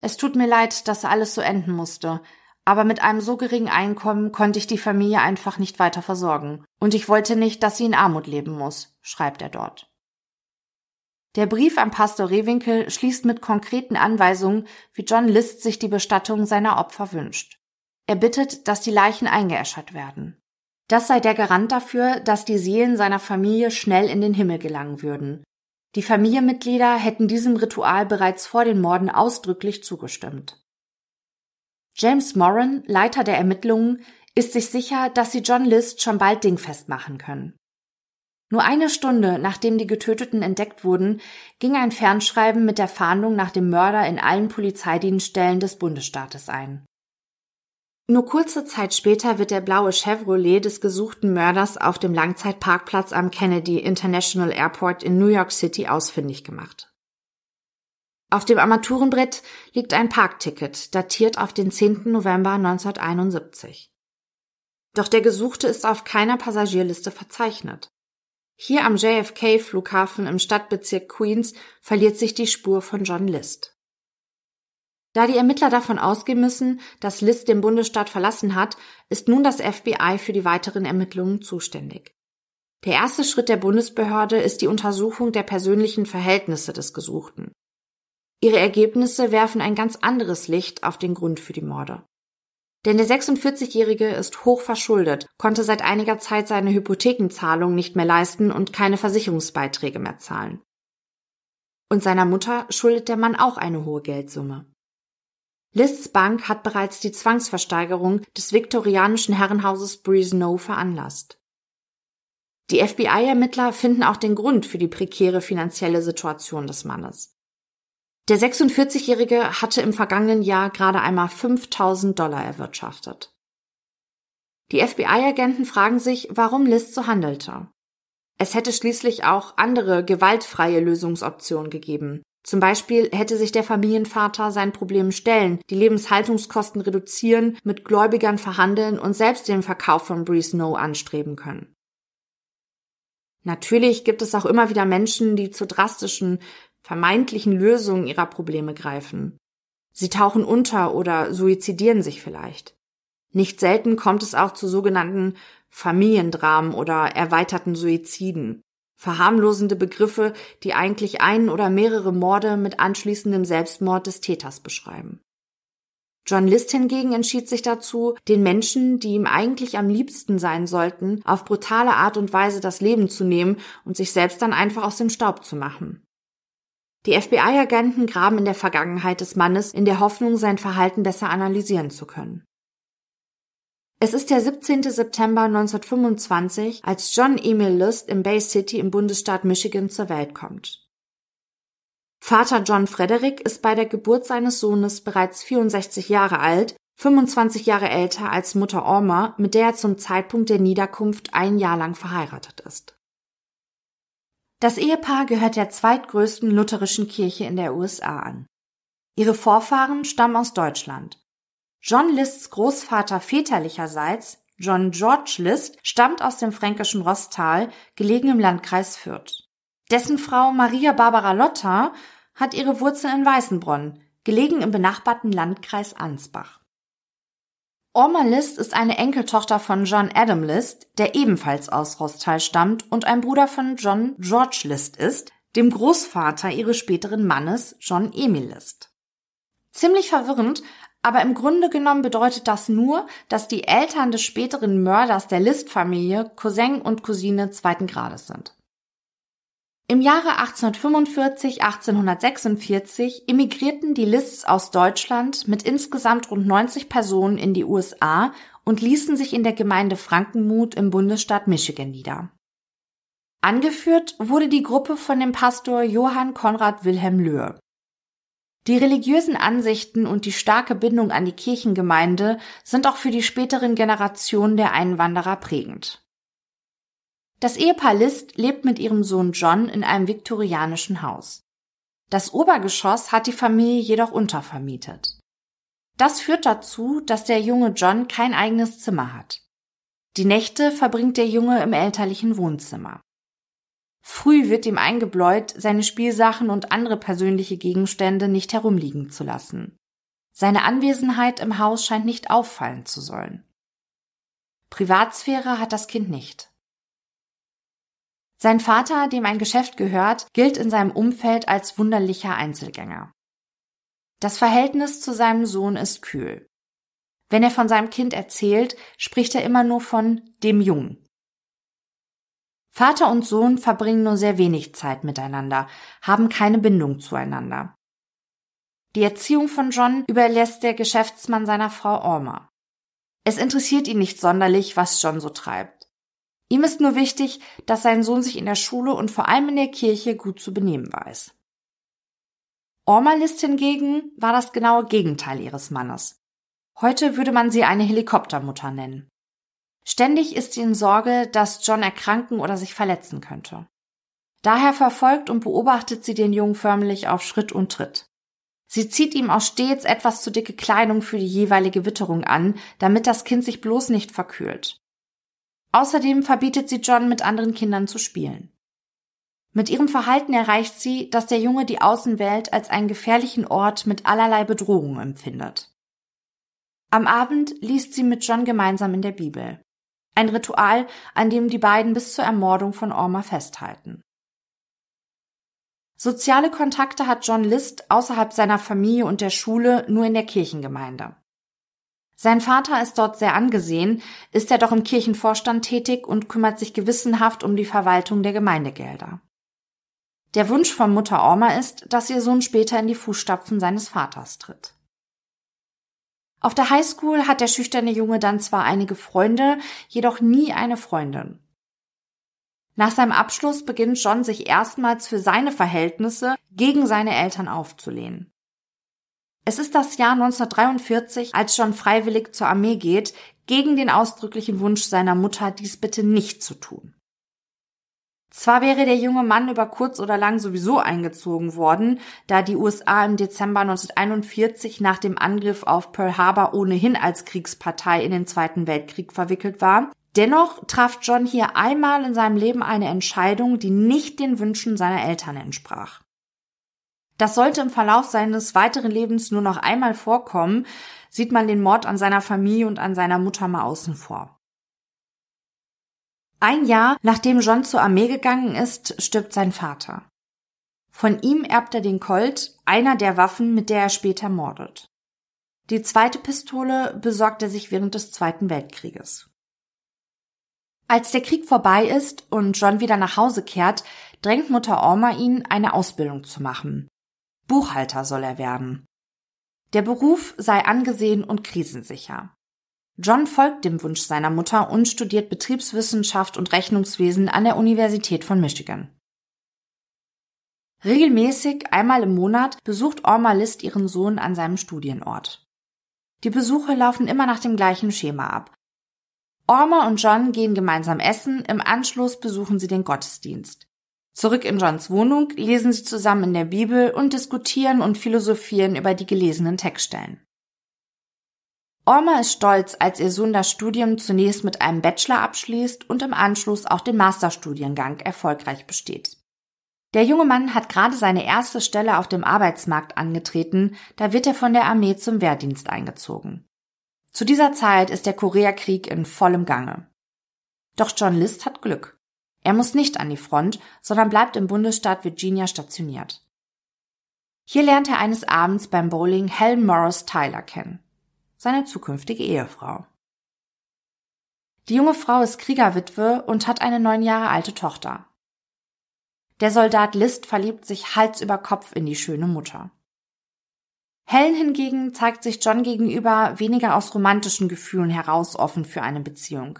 Es tut mir leid, dass alles so enden musste, aber mit einem so geringen Einkommen konnte ich die Familie einfach nicht weiter versorgen, und ich wollte nicht, dass sie in Armut leben muss, schreibt er dort. Der Brief an Pastor Rehwinkel schließt mit konkreten Anweisungen, wie John List sich die Bestattung seiner Opfer wünscht. Er bittet, dass die Leichen eingeäschert werden. Das sei der Garant dafür, dass die Seelen seiner Familie schnell in den Himmel gelangen würden. Die Familienmitglieder hätten diesem Ritual bereits vor den Morden ausdrücklich zugestimmt. James Moran, Leiter der Ermittlungen, ist sich sicher, dass sie John List schon bald dingfest machen können. Nur eine Stunde nachdem die Getöteten entdeckt wurden, ging ein Fernschreiben mit der Fahndung nach dem Mörder in allen Polizeidienststellen des Bundesstaates ein. Nur kurze Zeit später wird der blaue Chevrolet des gesuchten Mörders auf dem Langzeitparkplatz am Kennedy International Airport in New York City ausfindig gemacht. Auf dem Armaturenbrett liegt ein Parkticket, datiert auf den 10. November 1971. Doch der Gesuchte ist auf keiner Passagierliste verzeichnet. Hier am JFK-Flughafen im Stadtbezirk Queens verliert sich die Spur von John List. Da die Ermittler davon ausgehen müssen, dass List den Bundesstaat verlassen hat, ist nun das FBI für die weiteren Ermittlungen zuständig. Der erste Schritt der Bundesbehörde ist die Untersuchung der persönlichen Verhältnisse des Gesuchten. Ihre Ergebnisse werfen ein ganz anderes Licht auf den Grund für die Morde. Denn der 46-Jährige ist hoch verschuldet, konnte seit einiger Zeit seine Hypothekenzahlung nicht mehr leisten und keine Versicherungsbeiträge mehr zahlen. Und seiner Mutter schuldet der Mann auch eine hohe Geldsumme. Lists Bank hat bereits die Zwangsversteigerung des viktorianischen Herrenhauses Breeze veranlasst. Die FBI-Ermittler finden auch den Grund für die prekäre finanzielle Situation des Mannes. Der 46-Jährige hatte im vergangenen Jahr gerade einmal 5000 Dollar erwirtschaftet. Die FBI-Agenten fragen sich, warum List so handelte. Es hätte schließlich auch andere gewaltfreie Lösungsoptionen gegeben. Zum Beispiel hätte sich der Familienvater seinen Problemen stellen, die Lebenshaltungskosten reduzieren, mit Gläubigern verhandeln und selbst den Verkauf von Breeze No anstreben können. Natürlich gibt es auch immer wieder Menschen, die zu drastischen, vermeintlichen Lösungen ihrer Probleme greifen. Sie tauchen unter oder suizidieren sich vielleicht. Nicht selten kommt es auch zu sogenannten Familiendramen oder erweiterten Suiziden. Verharmlosende Begriffe, die eigentlich einen oder mehrere Morde mit anschließendem Selbstmord des Täters beschreiben. John List hingegen entschied sich dazu, den Menschen, die ihm eigentlich am liebsten sein sollten, auf brutale Art und Weise das Leben zu nehmen und sich selbst dann einfach aus dem Staub zu machen. Die FBI-Agenten graben in der Vergangenheit des Mannes in der Hoffnung, sein Verhalten besser analysieren zu können. Es ist der 17. September 1925, als John Emil List im Bay City im Bundesstaat Michigan zur Welt kommt. Vater John Frederick ist bei der Geburt seines Sohnes bereits 64 Jahre alt, 25 Jahre älter als Mutter Orma, mit der er zum Zeitpunkt der Niederkunft ein Jahr lang verheiratet ist. Das Ehepaar gehört der zweitgrößten lutherischen Kirche in der USA an. Ihre Vorfahren stammen aus Deutschland. John Lists Großvater väterlicherseits, John George List, stammt aus dem fränkischen Rosstal, gelegen im Landkreis Fürth. Dessen Frau Maria Barbara Lotta hat ihre Wurzeln in Weißenbronn, gelegen im benachbarten Landkreis Ansbach. Orma List ist eine Enkeltochter von John Adam List, der ebenfalls aus Rostal stammt und ein Bruder von John George List ist, dem Großvater ihres späteren Mannes John Emil List. Ziemlich verwirrend, aber im Grunde genommen bedeutet das nur, dass die Eltern des späteren Mörders der List-Familie Cousin und Cousine zweiten Grades sind. Im Jahre 1845, 1846 emigrierten die Lists aus Deutschland mit insgesamt rund 90 Personen in die USA und ließen sich in der Gemeinde Frankenmuth im Bundesstaat Michigan nieder. Angeführt wurde die Gruppe von dem Pastor Johann Konrad Wilhelm Löhe. Die religiösen Ansichten und die starke Bindung an die Kirchengemeinde sind auch für die späteren Generationen der Einwanderer prägend. Das Ehepaar List lebt mit ihrem Sohn John in einem viktorianischen Haus. Das Obergeschoss hat die Familie jedoch untervermietet. Das führt dazu, dass der junge John kein eigenes Zimmer hat. Die Nächte verbringt der Junge im elterlichen Wohnzimmer. Früh wird ihm eingebläut, seine Spielsachen und andere persönliche Gegenstände nicht herumliegen zu lassen. Seine Anwesenheit im Haus scheint nicht auffallen zu sollen. Privatsphäre hat das Kind nicht. Sein Vater, dem ein Geschäft gehört, gilt in seinem Umfeld als wunderlicher Einzelgänger. Das Verhältnis zu seinem Sohn ist kühl. Wenn er von seinem Kind erzählt, spricht er immer nur von dem Jungen. Vater und Sohn verbringen nur sehr wenig Zeit miteinander, haben keine Bindung zueinander. Die Erziehung von John überlässt der Geschäftsmann seiner Frau Orma. Es interessiert ihn nicht sonderlich, was John so treibt. Ihm ist nur wichtig, dass sein Sohn sich in der Schule und vor allem in der Kirche gut zu benehmen weiß. Ormalist hingegen war das genaue Gegenteil ihres Mannes. Heute würde man sie eine Helikoptermutter nennen. Ständig ist sie in Sorge, dass John erkranken oder sich verletzen könnte. Daher verfolgt und beobachtet sie den Jungen förmlich auf Schritt und Tritt. Sie zieht ihm auch stets etwas zu dicke Kleidung für die jeweilige Witterung an, damit das Kind sich bloß nicht verkühlt. Außerdem verbietet sie John, mit anderen Kindern zu spielen. Mit ihrem Verhalten erreicht sie, dass der Junge die Außenwelt als einen gefährlichen Ort mit allerlei Bedrohungen empfindet. Am Abend liest sie mit John gemeinsam in der Bibel. Ein Ritual, an dem die beiden bis zur Ermordung von Orma festhalten. Soziale Kontakte hat John List außerhalb seiner Familie und der Schule nur in der Kirchengemeinde. Sein Vater ist dort sehr angesehen, ist er doch im Kirchenvorstand tätig und kümmert sich gewissenhaft um die Verwaltung der Gemeindegelder. Der Wunsch von Mutter Orma ist, dass ihr Sohn später in die Fußstapfen seines Vaters tritt. Auf der Highschool hat der schüchterne Junge dann zwar einige Freunde, jedoch nie eine Freundin. Nach seinem Abschluss beginnt John sich erstmals für seine Verhältnisse gegen seine Eltern aufzulehnen. Es ist das Jahr 1943, als John freiwillig zur Armee geht, gegen den ausdrücklichen Wunsch seiner Mutter, dies bitte nicht zu tun. Zwar wäre der junge Mann über kurz oder lang sowieso eingezogen worden, da die USA im Dezember 1941 nach dem Angriff auf Pearl Harbor ohnehin als Kriegspartei in den Zweiten Weltkrieg verwickelt war, dennoch traf John hier einmal in seinem Leben eine Entscheidung, die nicht den Wünschen seiner Eltern entsprach. Das sollte im Verlauf seines weiteren Lebens nur noch einmal vorkommen, sieht man den Mord an seiner Familie und an seiner Mutter mal außen vor. Ein Jahr nachdem John zur Armee gegangen ist, stirbt sein Vater. Von ihm erbt er den Colt, einer der Waffen, mit der er später mordet. Die zweite Pistole besorgt er sich während des Zweiten Weltkrieges. Als der Krieg vorbei ist und John wieder nach Hause kehrt, drängt Mutter Orma ihn, eine Ausbildung zu machen. Buchhalter soll er werden. Der Beruf sei angesehen und krisensicher. John folgt dem Wunsch seiner Mutter und studiert Betriebswissenschaft und Rechnungswesen an der Universität von Michigan. Regelmäßig einmal im Monat besucht Orma List ihren Sohn an seinem Studienort. Die Besuche laufen immer nach dem gleichen Schema ab. Orma und John gehen gemeinsam essen, im Anschluss besuchen sie den Gottesdienst. Zurück in Johns Wohnung lesen sie zusammen in der Bibel und diskutieren und philosophieren über die gelesenen Textstellen. Orma ist stolz, als ihr Sohn das Studium zunächst mit einem Bachelor abschließt und im Anschluss auch den Masterstudiengang erfolgreich besteht. Der junge Mann hat gerade seine erste Stelle auf dem Arbeitsmarkt angetreten, da wird er von der Armee zum Wehrdienst eingezogen. Zu dieser Zeit ist der Koreakrieg in vollem Gange. Doch John List hat Glück. Er muss nicht an die Front, sondern bleibt im Bundesstaat Virginia stationiert. Hier lernt er eines Abends beim Bowling Helen Morris Tyler kennen, seine zukünftige Ehefrau. Die junge Frau ist Kriegerwitwe und hat eine neun Jahre alte Tochter. Der Soldat List verliebt sich Hals über Kopf in die schöne Mutter. Helen hingegen zeigt sich John gegenüber weniger aus romantischen Gefühlen heraus offen für eine Beziehung.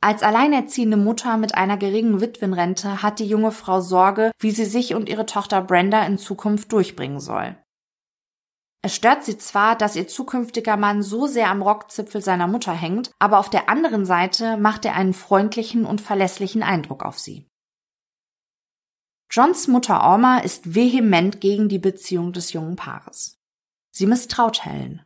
Als alleinerziehende Mutter mit einer geringen Witwenrente hat die junge Frau Sorge, wie sie sich und ihre Tochter Brenda in Zukunft durchbringen soll. Es stört sie zwar, dass ihr zukünftiger Mann so sehr am Rockzipfel seiner Mutter hängt, aber auf der anderen Seite macht er einen freundlichen und verlässlichen Eindruck auf sie. Johns Mutter Orma ist vehement gegen die Beziehung des jungen Paares. Sie misstraut Helen.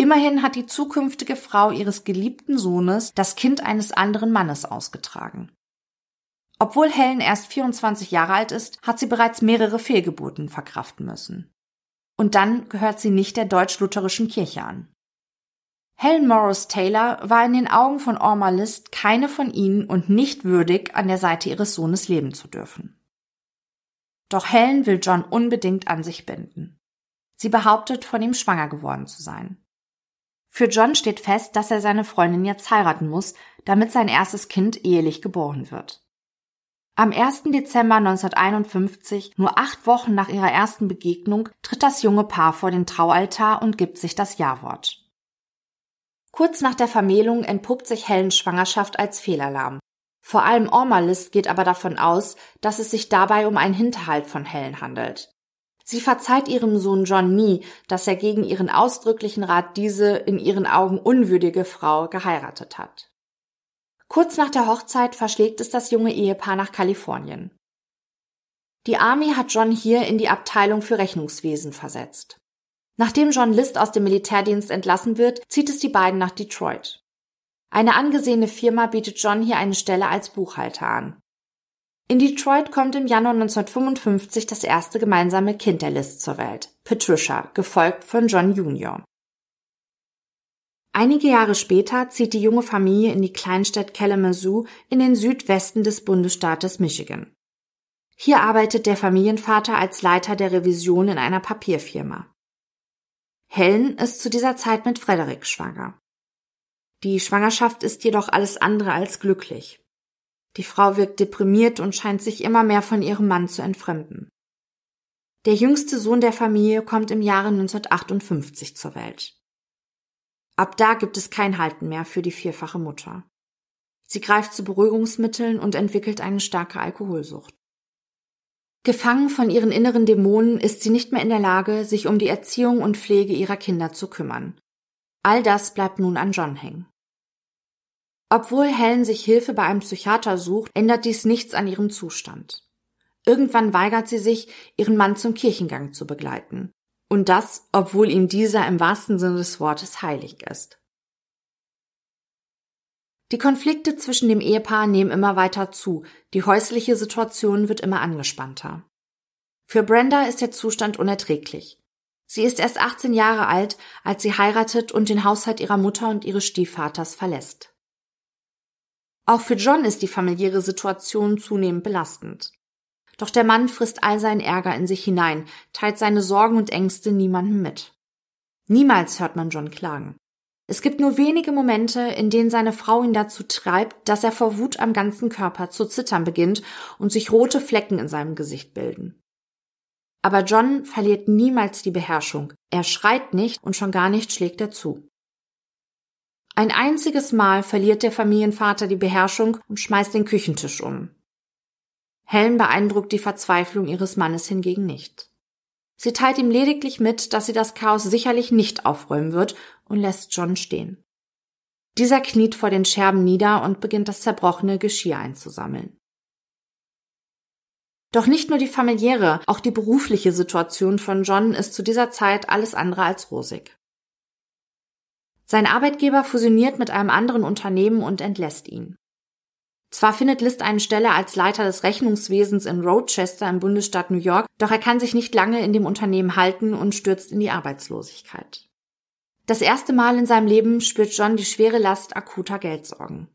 Immerhin hat die zukünftige Frau ihres geliebten Sohnes das Kind eines anderen Mannes ausgetragen. Obwohl Helen erst 24 Jahre alt ist, hat sie bereits mehrere Fehlgeburten verkraften müssen. Und dann gehört sie nicht der deutsch-lutherischen Kirche an. Helen Morris Taylor war in den Augen von Orma List keine von ihnen und nicht würdig, an der Seite ihres Sohnes leben zu dürfen. Doch Helen will John unbedingt an sich binden. Sie behauptet, von ihm schwanger geworden zu sein. Für John steht fest, dass er seine Freundin jetzt heiraten muss, damit sein erstes Kind ehelich geboren wird. Am 1. Dezember 1951, nur acht Wochen nach ihrer ersten Begegnung, tritt das junge Paar vor den Traualtar und gibt sich das Ja-Wort. Kurz nach der Vermählung entpuppt sich Helens Schwangerschaft als Fehlalarm. Vor allem Ormalist geht aber davon aus, dass es sich dabei um einen Hinterhalt von Helen handelt. Sie verzeiht ihrem Sohn John nie, dass er gegen ihren ausdrücklichen Rat diese in ihren Augen unwürdige Frau geheiratet hat. Kurz nach der Hochzeit verschlägt es das junge Ehepaar nach Kalifornien. Die Army hat John hier in die Abteilung für Rechnungswesen versetzt. Nachdem John List aus dem Militärdienst entlassen wird, zieht es die beiden nach Detroit. Eine angesehene Firma bietet John hier eine Stelle als Buchhalter an. In Detroit kommt im Januar 1955 das erste gemeinsame Kind der List zur Welt, Patricia, gefolgt von John Jr. Einige Jahre später zieht die junge Familie in die Kleinstadt Kalamazoo in den Südwesten des Bundesstaates Michigan. Hier arbeitet der Familienvater als Leiter der Revision in einer Papierfirma. Helen ist zu dieser Zeit mit Frederick schwanger. Die Schwangerschaft ist jedoch alles andere als glücklich. Die Frau wirkt deprimiert und scheint sich immer mehr von ihrem Mann zu entfremden. Der jüngste Sohn der Familie kommt im Jahre 1958 zur Welt. Ab da gibt es kein Halten mehr für die vierfache Mutter. Sie greift zu Beruhigungsmitteln und entwickelt eine starke Alkoholsucht. Gefangen von ihren inneren Dämonen ist sie nicht mehr in der Lage, sich um die Erziehung und Pflege ihrer Kinder zu kümmern. All das bleibt nun an John hängen. Obwohl Helen sich Hilfe bei einem Psychiater sucht, ändert dies nichts an ihrem Zustand. Irgendwann weigert sie sich, ihren Mann zum Kirchengang zu begleiten. Und das, obwohl ihm dieser im wahrsten Sinne des Wortes heilig ist. Die Konflikte zwischen dem Ehepaar nehmen immer weiter zu, die häusliche Situation wird immer angespannter. Für Brenda ist der Zustand unerträglich. Sie ist erst 18 Jahre alt, als sie heiratet und den Haushalt ihrer Mutter und ihres Stiefvaters verlässt. Auch für John ist die familiäre Situation zunehmend belastend. Doch der Mann frisst all seinen Ärger in sich hinein, teilt seine Sorgen und Ängste niemandem mit. Niemals hört man John klagen. Es gibt nur wenige Momente, in denen seine Frau ihn dazu treibt, dass er vor Wut am ganzen Körper zu zittern beginnt und sich rote Flecken in seinem Gesicht bilden. Aber John verliert niemals die Beherrschung. Er schreit nicht und schon gar nicht schlägt er zu. Ein einziges Mal verliert der Familienvater die Beherrschung und schmeißt den Küchentisch um. Helen beeindruckt die Verzweiflung ihres Mannes hingegen nicht. Sie teilt ihm lediglich mit, dass sie das Chaos sicherlich nicht aufräumen wird und lässt John stehen. Dieser kniet vor den Scherben nieder und beginnt das zerbrochene Geschirr einzusammeln. Doch nicht nur die familiäre, auch die berufliche Situation von John ist zu dieser Zeit alles andere als rosig. Sein Arbeitgeber fusioniert mit einem anderen Unternehmen und entlässt ihn. Zwar findet List eine Stelle als Leiter des Rechnungswesens in Rochester im Bundesstaat New York, doch er kann sich nicht lange in dem Unternehmen halten und stürzt in die Arbeitslosigkeit. Das erste Mal in seinem Leben spürt John die schwere Last akuter Geldsorgen.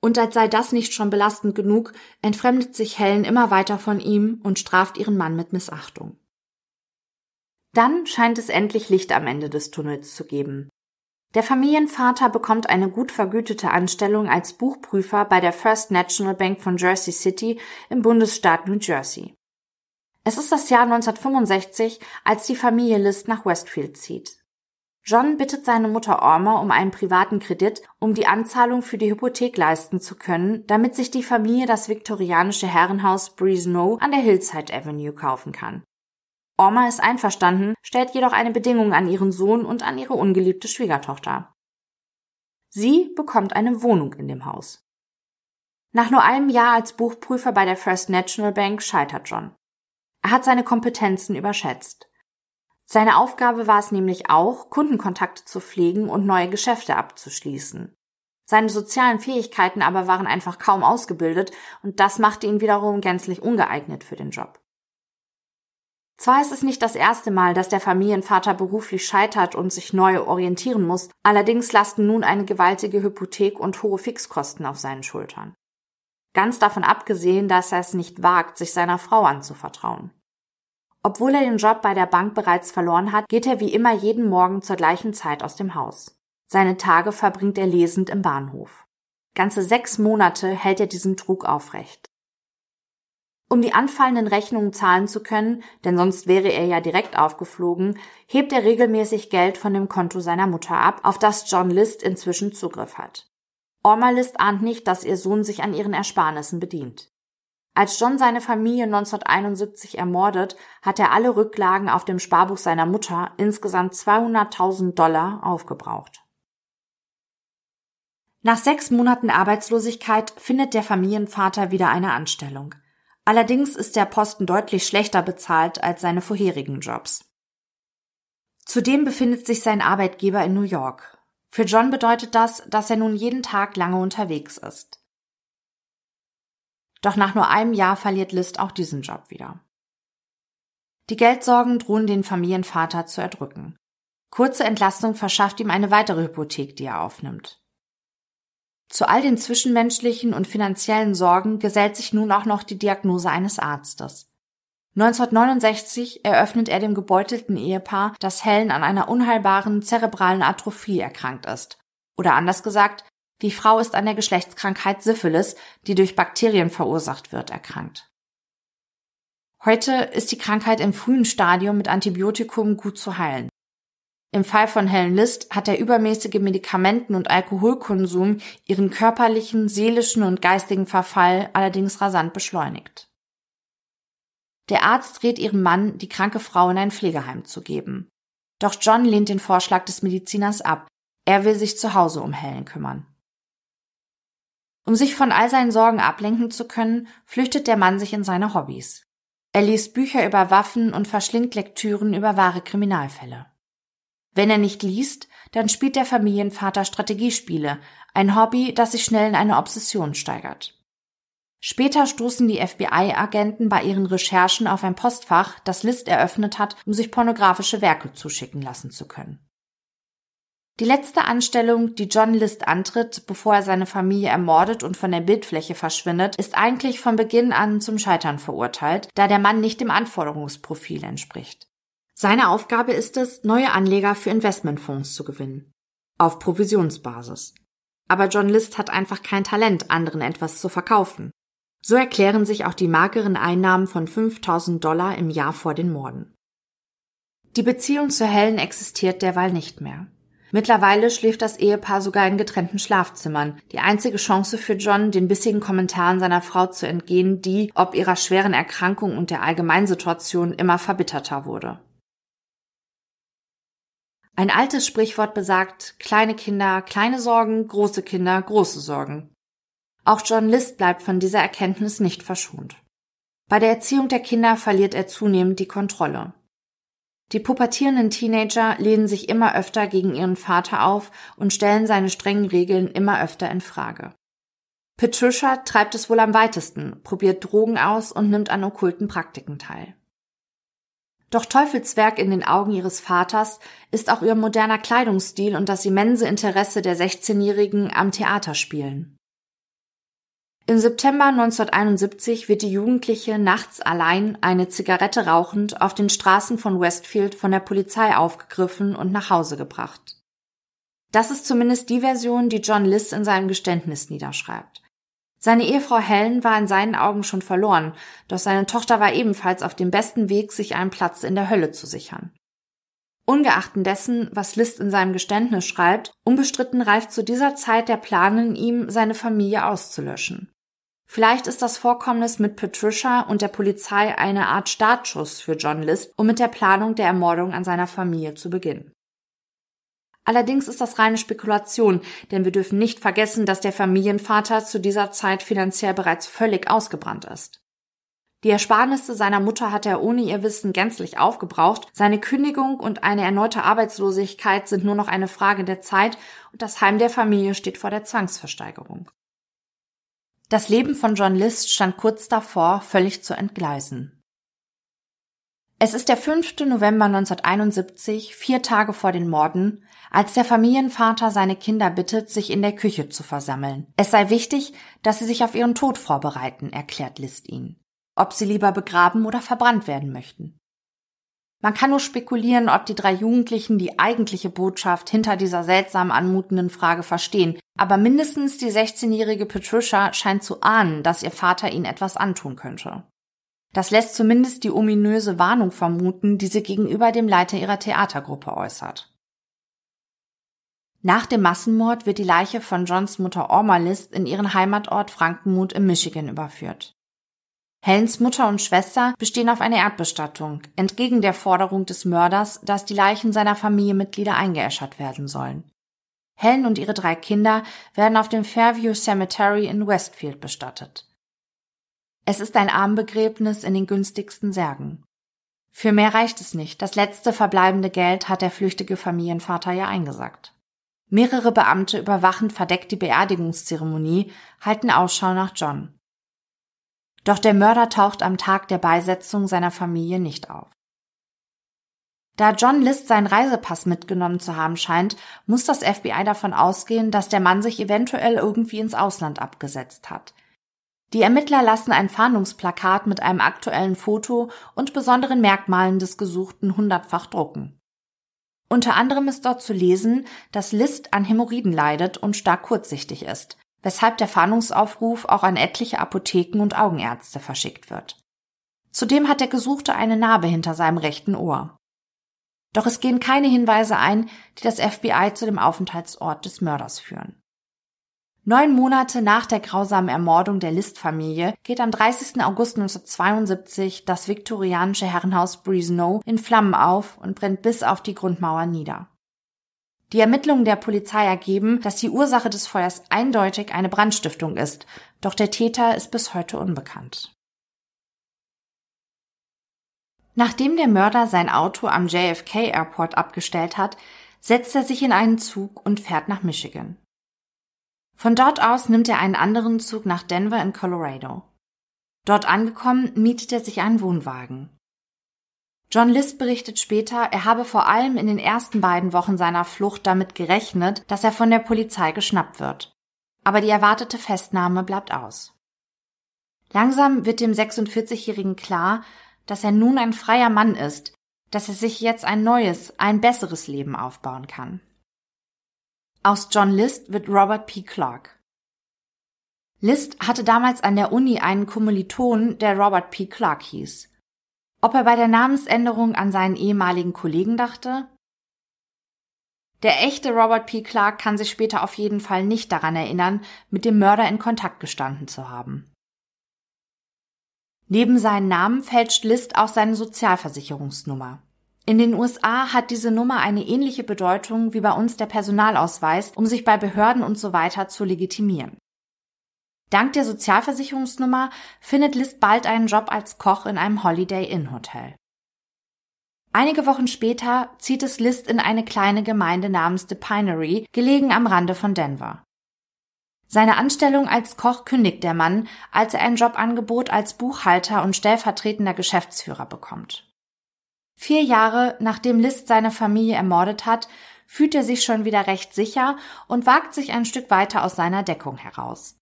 Und als sei das nicht schon belastend genug, entfremdet sich Helen immer weiter von ihm und straft ihren Mann mit Missachtung. Dann scheint es endlich Licht am Ende des Tunnels zu geben. Der Familienvater bekommt eine gut vergütete Anstellung als Buchprüfer bei der First National Bank von Jersey City im Bundesstaat New Jersey. Es ist das Jahr 1965, als die Familie List nach Westfield zieht. John bittet seine Mutter Orma um einen privaten Kredit, um die Anzahlung für die Hypothek leisten zu können, damit sich die Familie das viktorianische Herrenhaus Breeze No an der Hillside Avenue kaufen kann. Orma ist einverstanden, stellt jedoch eine Bedingung an ihren Sohn und an ihre ungeliebte Schwiegertochter. Sie bekommt eine Wohnung in dem Haus. Nach nur einem Jahr als Buchprüfer bei der First National Bank scheitert John. Er hat seine Kompetenzen überschätzt. Seine Aufgabe war es nämlich auch, Kundenkontakte zu pflegen und neue Geschäfte abzuschließen. Seine sozialen Fähigkeiten aber waren einfach kaum ausgebildet und das machte ihn wiederum gänzlich ungeeignet für den Job. Zwar ist es nicht das erste Mal, dass der Familienvater beruflich scheitert und sich neu orientieren muss, allerdings lasten nun eine gewaltige Hypothek und hohe Fixkosten auf seinen Schultern. Ganz davon abgesehen, dass er es nicht wagt, sich seiner Frau anzuvertrauen. Obwohl er den Job bei der Bank bereits verloren hat, geht er wie immer jeden Morgen zur gleichen Zeit aus dem Haus. Seine Tage verbringt er lesend im Bahnhof. Ganze sechs Monate hält er diesen Trug aufrecht. Um die anfallenden Rechnungen zahlen zu können, denn sonst wäre er ja direkt aufgeflogen, hebt er regelmäßig Geld von dem Konto seiner Mutter ab, auf das John List inzwischen Zugriff hat. Orma List ahnt nicht, dass ihr Sohn sich an ihren Ersparnissen bedient. Als John seine Familie 1971 ermordet, hat er alle Rücklagen auf dem Sparbuch seiner Mutter, insgesamt 200.000 Dollar, aufgebraucht. Nach sechs Monaten Arbeitslosigkeit findet der Familienvater wieder eine Anstellung – Allerdings ist der Posten deutlich schlechter bezahlt als seine vorherigen Jobs. Zudem befindet sich sein Arbeitgeber in New York. Für John bedeutet das, dass er nun jeden Tag lange unterwegs ist. Doch nach nur einem Jahr verliert List auch diesen Job wieder. Die Geldsorgen drohen den Familienvater zu erdrücken. Kurze Entlastung verschafft ihm eine weitere Hypothek, die er aufnimmt. Zu all den zwischenmenschlichen und finanziellen Sorgen gesellt sich nun auch noch die Diagnose eines Arztes. 1969 eröffnet er dem gebeutelten Ehepaar, dass Helen an einer unheilbaren zerebralen Atrophie erkrankt ist. Oder anders gesagt, die Frau ist an der Geschlechtskrankheit Syphilis, die durch Bakterien verursacht wird, erkrankt. Heute ist die Krankheit im frühen Stadium mit Antibiotikum gut zu heilen. Im Fall von Helen List hat der übermäßige Medikamenten- und Alkoholkonsum ihren körperlichen, seelischen und geistigen Verfall allerdings rasant beschleunigt. Der Arzt rät ihrem Mann, die kranke Frau in ein Pflegeheim zu geben. Doch John lehnt den Vorschlag des Mediziners ab. Er will sich zu Hause um Helen kümmern. Um sich von all seinen Sorgen ablenken zu können, flüchtet der Mann sich in seine Hobbys. Er liest Bücher über Waffen und verschlingt Lektüren über wahre Kriminalfälle. Wenn er nicht liest, dann spielt der Familienvater Strategiespiele, ein Hobby, das sich schnell in eine Obsession steigert. Später stoßen die FBI-Agenten bei ihren Recherchen auf ein Postfach, das List eröffnet hat, um sich pornografische Werke zuschicken lassen zu können. Die letzte Anstellung, die John List antritt, bevor er seine Familie ermordet und von der Bildfläche verschwindet, ist eigentlich von Beginn an zum Scheitern verurteilt, da der Mann nicht dem Anforderungsprofil entspricht. Seine Aufgabe ist es, neue Anleger für Investmentfonds zu gewinnen. Auf Provisionsbasis. Aber John List hat einfach kein Talent, anderen etwas zu verkaufen. So erklären sich auch die mageren Einnahmen von 5000 Dollar im Jahr vor den Morden. Die Beziehung zu Helen existiert derweil nicht mehr. Mittlerweile schläft das Ehepaar sogar in getrennten Schlafzimmern. Die einzige Chance für John, den bissigen Kommentaren seiner Frau zu entgehen, die, ob ihrer schweren Erkrankung und der Allgemeinsituation, immer verbitterter wurde. Ein altes Sprichwort besagt, kleine Kinder, kleine Sorgen, große Kinder, große Sorgen. Auch John List bleibt von dieser Erkenntnis nicht verschont. Bei der Erziehung der Kinder verliert er zunehmend die Kontrolle. Die pubertierenden Teenager lehnen sich immer öfter gegen ihren Vater auf und stellen seine strengen Regeln immer öfter in Frage. Patricia treibt es wohl am weitesten, probiert Drogen aus und nimmt an okkulten Praktiken teil. Doch Teufelswerk in den Augen ihres Vaters ist auch ihr moderner Kleidungsstil und das immense Interesse der 16-Jährigen am Theaterspielen. Im September 1971 wird die Jugendliche nachts allein, eine Zigarette rauchend, auf den Straßen von Westfield von der Polizei aufgegriffen und nach Hause gebracht. Das ist zumindest die Version, die John Liss in seinem Geständnis niederschreibt. Seine Ehefrau Helen war in seinen Augen schon verloren, doch seine Tochter war ebenfalls auf dem besten Weg, sich einen Platz in der Hölle zu sichern. Ungeachten dessen, was List in seinem Geständnis schreibt, unbestritten reift zu dieser Zeit der Plan in ihm, seine Familie auszulöschen. Vielleicht ist das Vorkommnis mit Patricia und der Polizei eine Art Startschuss für John List, um mit der Planung der Ermordung an seiner Familie zu beginnen. Allerdings ist das reine Spekulation, denn wir dürfen nicht vergessen, dass der Familienvater zu dieser Zeit finanziell bereits völlig ausgebrannt ist. Die Ersparnisse seiner Mutter hat er ohne ihr Wissen gänzlich aufgebraucht, seine Kündigung und eine erneute Arbeitslosigkeit sind nur noch eine Frage der Zeit und das Heim der Familie steht vor der Zwangsversteigerung. Das Leben von John List stand kurz davor, völlig zu entgleisen. Es ist der 5. November 1971, vier Tage vor den Morden, als der Familienvater seine Kinder bittet, sich in der Küche zu versammeln. Es sei wichtig, dass sie sich auf ihren Tod vorbereiten, erklärt List ihnen. Ob sie lieber begraben oder verbrannt werden möchten. Man kann nur spekulieren, ob die drei Jugendlichen die eigentliche Botschaft hinter dieser seltsam anmutenden Frage verstehen, aber mindestens die 16-jährige Patricia scheint zu ahnen, dass ihr Vater ihnen etwas antun könnte. Das lässt zumindest die ominöse Warnung vermuten, die sie gegenüber dem Leiter ihrer Theatergruppe äußert. Nach dem Massenmord wird die Leiche von Johns Mutter Orma List in ihren Heimatort Frankenmuth im Michigan überführt. Helens Mutter und Schwester bestehen auf eine Erdbestattung, entgegen der Forderung des Mörders, dass die Leichen seiner Familienmitglieder eingeäschert werden sollen. Helen und ihre drei Kinder werden auf dem Fairview Cemetery in Westfield bestattet. Es ist ein Armbegräbnis in den günstigsten Särgen. Für mehr reicht es nicht. Das letzte verbleibende Geld hat der flüchtige Familienvater ja eingesackt. Mehrere Beamte überwachen verdeckt die Beerdigungszeremonie, halten Ausschau nach John. Doch der Mörder taucht am Tag der Beisetzung seiner Familie nicht auf. Da John List seinen Reisepass mitgenommen zu haben scheint, muss das FBI davon ausgehen, dass der Mann sich eventuell irgendwie ins Ausland abgesetzt hat. Die Ermittler lassen ein Fahndungsplakat mit einem aktuellen Foto und besonderen Merkmalen des Gesuchten hundertfach drucken. Unter anderem ist dort zu lesen, dass List an Hämorrhoiden leidet und stark kurzsichtig ist weshalb der Fahndungsaufruf auch an etliche Apotheken und Augenärzte verschickt wird. Zudem hat der Gesuchte eine Narbe hinter seinem rechten Ohr. Doch es gehen keine Hinweise ein, die das FBI zu dem Aufenthaltsort des Mörders führen. Neun Monate nach der grausamen Ermordung der List-Familie geht am 30. August 1972 das viktorianische Herrenhaus Breesnow in Flammen auf und brennt bis auf die Grundmauer nieder. Die Ermittlungen der Polizei ergeben, dass die Ursache des Feuers eindeutig eine Brandstiftung ist, doch der Täter ist bis heute unbekannt. Nachdem der Mörder sein Auto am JFK Airport abgestellt hat, setzt er sich in einen Zug und fährt nach Michigan. Von dort aus nimmt er einen anderen Zug nach Denver in Colorado. Dort angekommen, mietet er sich einen Wohnwagen. John List berichtet später, er habe vor allem in den ersten beiden Wochen seiner Flucht damit gerechnet, dass er von der Polizei geschnappt wird. Aber die erwartete Festnahme bleibt aus. Langsam wird dem 46-Jährigen klar, dass er nun ein freier Mann ist, dass er sich jetzt ein neues, ein besseres Leben aufbauen kann. Aus John List wird Robert P. Clark. List hatte damals an der Uni einen Kommiliton, der Robert P. Clark hieß. Ob er bei der Namensänderung an seinen ehemaligen Kollegen dachte? Der echte Robert P. Clark kann sich später auf jeden Fall nicht daran erinnern, mit dem Mörder in Kontakt gestanden zu haben. Neben seinen Namen fälscht List auch seine Sozialversicherungsnummer. In den USA hat diese Nummer eine ähnliche Bedeutung wie bei uns der Personalausweis, um sich bei Behörden und so weiter zu legitimieren. Dank der Sozialversicherungsnummer findet List bald einen Job als Koch in einem Holiday Inn Hotel. Einige Wochen später zieht es List in eine kleine Gemeinde namens The Pinery, gelegen am Rande von Denver. Seine Anstellung als Koch kündigt der Mann, als er ein Jobangebot als Buchhalter und stellvertretender Geschäftsführer bekommt. Vier Jahre nachdem List seine Familie ermordet hat, fühlt er sich schon wieder recht sicher und wagt sich ein Stück weiter aus seiner Deckung heraus.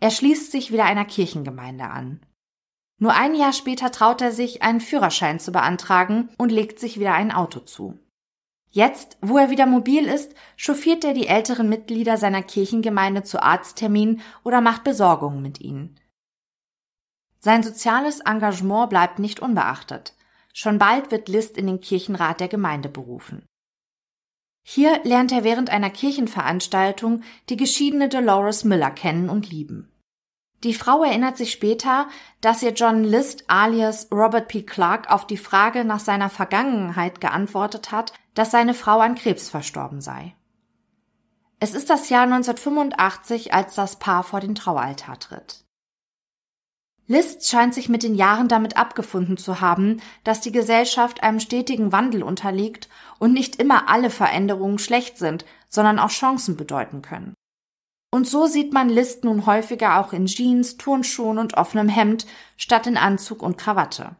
Er schließt sich wieder einer Kirchengemeinde an. Nur ein Jahr später traut er sich, einen Führerschein zu beantragen und legt sich wieder ein Auto zu. Jetzt, wo er wieder mobil ist, chauffiert er die älteren Mitglieder seiner Kirchengemeinde zu Arztterminen oder macht Besorgungen mit ihnen. Sein soziales Engagement bleibt nicht unbeachtet. Schon bald wird List in den Kirchenrat der Gemeinde berufen. Hier lernt er während einer Kirchenveranstaltung die geschiedene Dolores Miller kennen und lieben. Die Frau erinnert sich später, dass ihr John List alias Robert P. Clark auf die Frage nach seiner Vergangenheit geantwortet hat, dass seine Frau an Krebs verstorben sei. Es ist das Jahr 1985, als das Paar vor den Traualtar tritt. List scheint sich mit den Jahren damit abgefunden zu haben, dass die Gesellschaft einem stetigen Wandel unterliegt und nicht immer alle Veränderungen schlecht sind, sondern auch Chancen bedeuten können. Und so sieht man List nun häufiger auch in Jeans, Turnschuhen und offenem Hemd statt in Anzug und Krawatte.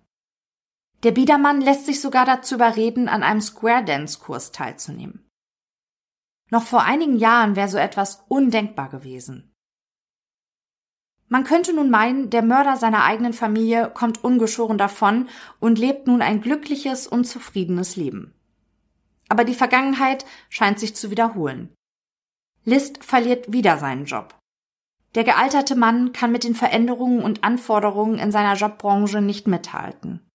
Der Biedermann lässt sich sogar dazu überreden, an einem Square Dance Kurs teilzunehmen. Noch vor einigen Jahren wäre so etwas undenkbar gewesen. Man könnte nun meinen, der Mörder seiner eigenen Familie kommt ungeschoren davon und lebt nun ein glückliches und zufriedenes Leben. Aber die Vergangenheit scheint sich zu wiederholen. List verliert wieder seinen Job. Der gealterte Mann kann mit den Veränderungen und Anforderungen in seiner Jobbranche nicht mithalten.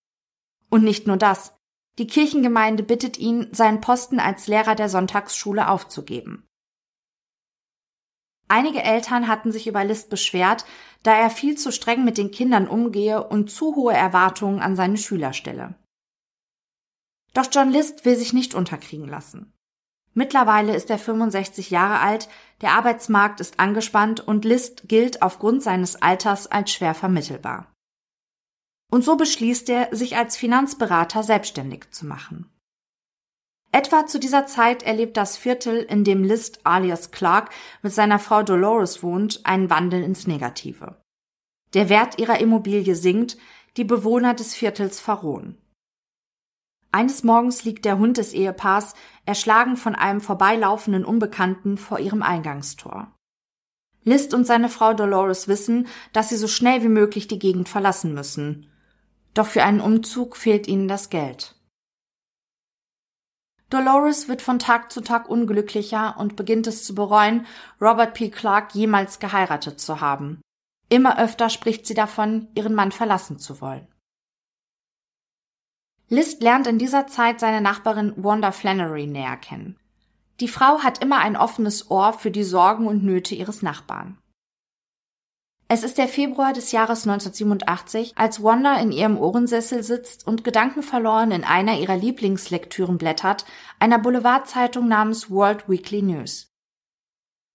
Und nicht nur das. Die Kirchengemeinde bittet ihn, seinen Posten als Lehrer der Sonntagsschule aufzugeben. Einige Eltern hatten sich über List beschwert, da er viel zu streng mit den Kindern umgehe und zu hohe Erwartungen an seine Schüler stelle. Doch John List will sich nicht unterkriegen lassen. Mittlerweile ist er 65 Jahre alt, der Arbeitsmarkt ist angespannt und List gilt aufgrund seines Alters als schwer vermittelbar. Und so beschließt er, sich als Finanzberater selbstständig zu machen. Etwa zu dieser Zeit erlebt das Viertel, in dem List alias Clark mit seiner Frau Dolores wohnt, einen Wandel ins Negative. Der Wert ihrer Immobilie sinkt, die Bewohner des Viertels verrohen. Eines Morgens liegt der Hund des Ehepaars, erschlagen von einem vorbeilaufenden Unbekannten, vor ihrem Eingangstor. List und seine Frau Dolores wissen, dass sie so schnell wie möglich die Gegend verlassen müssen. Doch für einen Umzug fehlt ihnen das Geld. Dolores wird von Tag zu Tag unglücklicher und beginnt es zu bereuen, Robert P. Clark jemals geheiratet zu haben. Immer öfter spricht sie davon, ihren Mann verlassen zu wollen. List lernt in dieser Zeit seine Nachbarin Wanda Flannery näher kennen. Die Frau hat immer ein offenes Ohr für die Sorgen und Nöte ihres Nachbarn. Es ist der Februar des Jahres 1987, als Wanda in ihrem Ohrensessel sitzt und gedankenverloren in einer ihrer Lieblingslektüren blättert, einer Boulevardzeitung namens World Weekly News.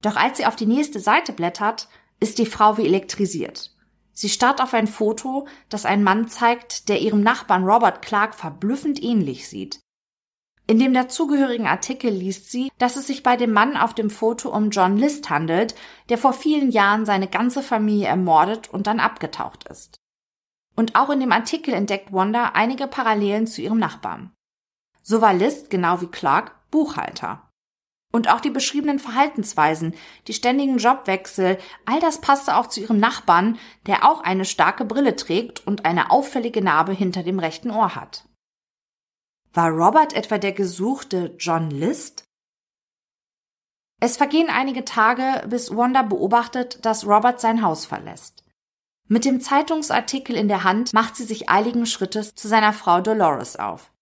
Doch als sie auf die nächste Seite blättert, ist die Frau wie elektrisiert. Sie starrt auf ein Foto, das ein Mann zeigt, der ihrem Nachbarn Robert Clark verblüffend ähnlich sieht. In dem dazugehörigen Artikel liest sie, dass es sich bei dem Mann auf dem Foto um John List handelt, der vor vielen Jahren seine ganze Familie ermordet und dann abgetaucht ist. Und auch in dem Artikel entdeckt Wanda einige Parallelen zu ihrem Nachbarn. So war List, genau wie Clark, Buchhalter. Und auch die beschriebenen Verhaltensweisen, die ständigen Jobwechsel, all das passte auch zu ihrem Nachbarn, der auch eine starke Brille trägt und eine auffällige Narbe hinter dem rechten Ohr hat. War Robert etwa der gesuchte John List? Es vergehen einige Tage, bis Wanda beobachtet, dass Robert sein Haus verlässt. Mit dem Zeitungsartikel in der Hand macht sie sich eiligen Schrittes zu seiner Frau Dolores auf.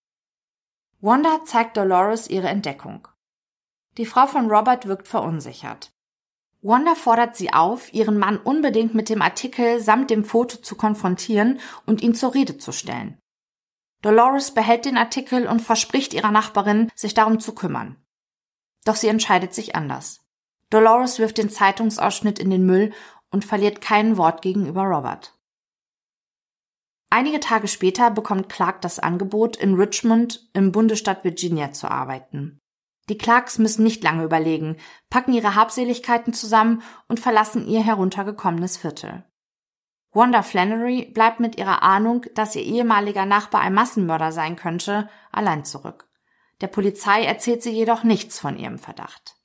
Wanda zeigt Dolores ihre Entdeckung. Die Frau von Robert wirkt verunsichert. Wanda fordert sie auf, ihren Mann unbedingt mit dem Artikel samt dem Foto zu konfrontieren und ihn zur Rede zu stellen. Dolores behält den Artikel und verspricht ihrer Nachbarin, sich darum zu kümmern. Doch sie entscheidet sich anders. Dolores wirft den Zeitungsausschnitt in den Müll und verliert kein Wort gegenüber Robert. Einige Tage später bekommt Clark das Angebot, in Richmond im Bundesstaat Virginia zu arbeiten. Die Clarks müssen nicht lange überlegen, packen ihre Habseligkeiten zusammen und verlassen ihr heruntergekommenes Viertel. Wanda Flannery bleibt mit ihrer Ahnung, dass ihr ehemaliger Nachbar ein Massenmörder sein könnte, allein zurück. Der Polizei erzählt sie jedoch nichts von ihrem Verdacht.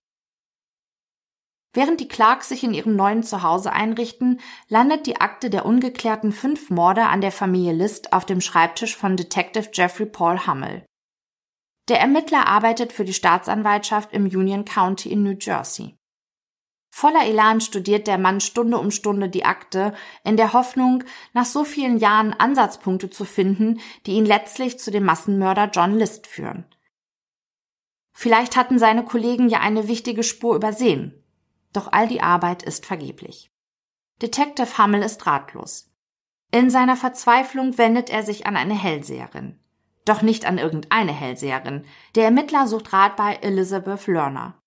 Während die Clarks sich in ihrem neuen Zuhause einrichten, landet die Akte der ungeklärten fünf Morde an der Familie List auf dem Schreibtisch von Detective Jeffrey Paul Hummel. Der Ermittler arbeitet für die Staatsanwaltschaft im Union County in New Jersey. Voller Elan studiert der Mann Stunde um Stunde die Akte, in der Hoffnung, nach so vielen Jahren Ansatzpunkte zu finden, die ihn letztlich zu dem Massenmörder John List führen. Vielleicht hatten seine Kollegen ja eine wichtige Spur übersehen. Doch all die Arbeit ist vergeblich. Detective Hummel ist ratlos. In seiner Verzweiflung wendet er sich an eine Hellseherin. Doch nicht an irgendeine Hellseherin. Der Ermittler sucht Rat bei Elizabeth Lerner.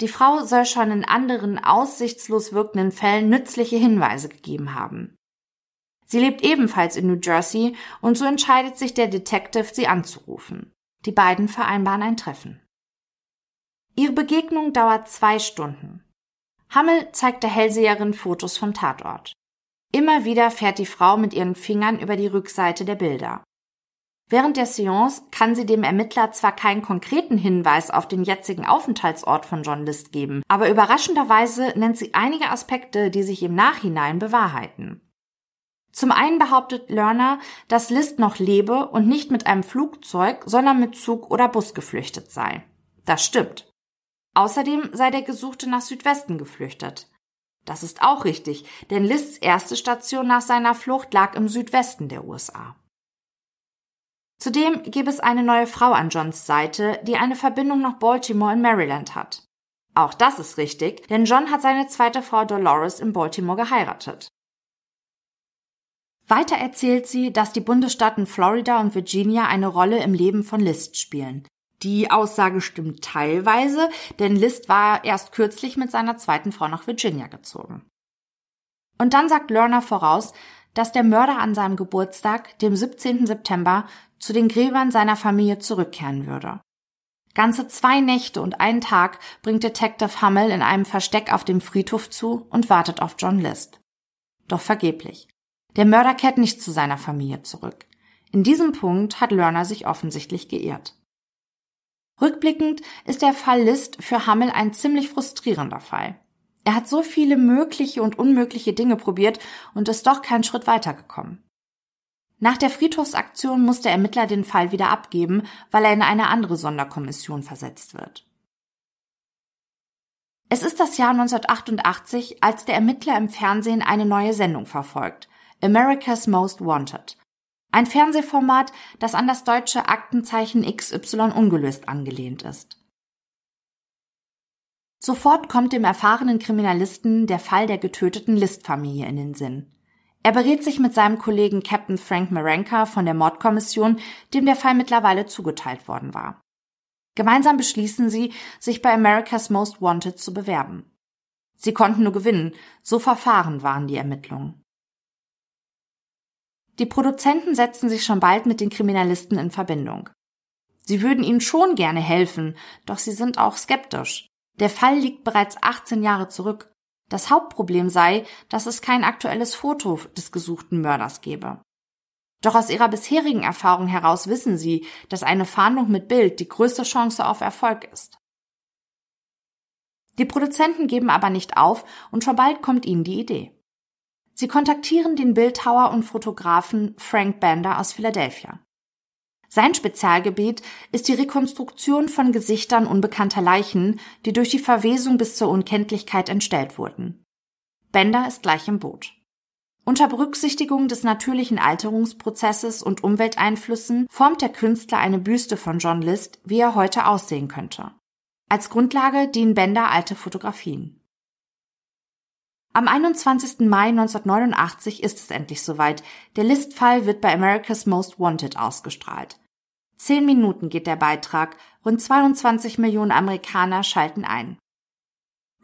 Die Frau soll schon in anderen aussichtslos wirkenden Fällen nützliche Hinweise gegeben haben. Sie lebt ebenfalls in New Jersey und so entscheidet sich der Detective, sie anzurufen. Die beiden vereinbaren ein Treffen. Ihre Begegnung dauert zwei Stunden. Hammel zeigt der Hellseherin Fotos vom Tatort. Immer wieder fährt die Frau mit ihren Fingern über die Rückseite der Bilder. Während der Seance kann sie dem Ermittler zwar keinen konkreten Hinweis auf den jetzigen Aufenthaltsort von John List geben, aber überraschenderweise nennt sie einige Aspekte, die sich im Nachhinein bewahrheiten. Zum einen behauptet Lerner, dass List noch lebe und nicht mit einem Flugzeug, sondern mit Zug oder Bus geflüchtet sei. Das stimmt. Außerdem sei der Gesuchte nach Südwesten geflüchtet. Das ist auch richtig, denn Lists erste Station nach seiner Flucht lag im Südwesten der USA. Zudem gäbe es eine neue Frau an Johns Seite, die eine Verbindung nach Baltimore in Maryland hat. Auch das ist richtig, denn John hat seine zweite Frau Dolores in Baltimore geheiratet. Weiter erzählt sie, dass die Bundesstaaten Florida und Virginia eine Rolle im Leben von List spielen. Die Aussage stimmt teilweise, denn List war erst kürzlich mit seiner zweiten Frau nach Virginia gezogen. Und dann sagt Lerner voraus, dass der Mörder an seinem Geburtstag, dem 17. September, zu den Gräbern seiner Familie zurückkehren würde. Ganze zwei Nächte und einen Tag bringt Detective Hummel in einem Versteck auf dem Friedhof zu und wartet auf John List. Doch vergeblich. Der Mörder kehrt nicht zu seiner Familie zurück. In diesem Punkt hat Lerner sich offensichtlich geirrt. Rückblickend ist der Fall List für Hummel ein ziemlich frustrierender Fall. Er hat so viele mögliche und unmögliche Dinge probiert und ist doch keinen Schritt weitergekommen. Nach der Friedhofsaktion muss der Ermittler den Fall wieder abgeben, weil er in eine andere Sonderkommission versetzt wird. Es ist das Jahr 1988, als der Ermittler im Fernsehen eine neue Sendung verfolgt, America's Most Wanted. Ein Fernsehformat, das an das deutsche Aktenzeichen XY ungelöst angelehnt ist. Sofort kommt dem erfahrenen Kriminalisten der Fall der getöteten Listfamilie in den Sinn. Er berät sich mit seinem Kollegen Captain Frank Marenka von der Mordkommission, dem der Fall mittlerweile zugeteilt worden war. Gemeinsam beschließen sie, sich bei America's Most Wanted zu bewerben. Sie konnten nur gewinnen, so verfahren waren die Ermittlungen. Die Produzenten setzten sich schon bald mit den Kriminalisten in Verbindung. Sie würden ihnen schon gerne helfen, doch sie sind auch skeptisch. Der Fall liegt bereits 18 Jahre zurück das Hauptproblem sei, dass es kein aktuelles Foto des gesuchten Mörders gebe. Doch aus ihrer bisherigen Erfahrung heraus wissen sie, dass eine Fahndung mit Bild die größte Chance auf Erfolg ist. Die Produzenten geben aber nicht auf und schon bald kommt ihnen die Idee. Sie kontaktieren den Bildhauer und Fotografen Frank Bender aus Philadelphia. Sein Spezialgebiet ist die Rekonstruktion von Gesichtern unbekannter Leichen, die durch die Verwesung bis zur Unkenntlichkeit entstellt wurden. Bender ist gleich im Boot. Unter Berücksichtigung des natürlichen Alterungsprozesses und Umwelteinflüssen formt der Künstler eine Büste von John List, wie er heute aussehen könnte. Als Grundlage dienen Bender alte Fotografien. Am 21. Mai 1989 ist es endlich soweit. Der List-Fall wird bei America's Most Wanted ausgestrahlt. Zehn Minuten geht der Beitrag, rund 22 Millionen Amerikaner schalten ein.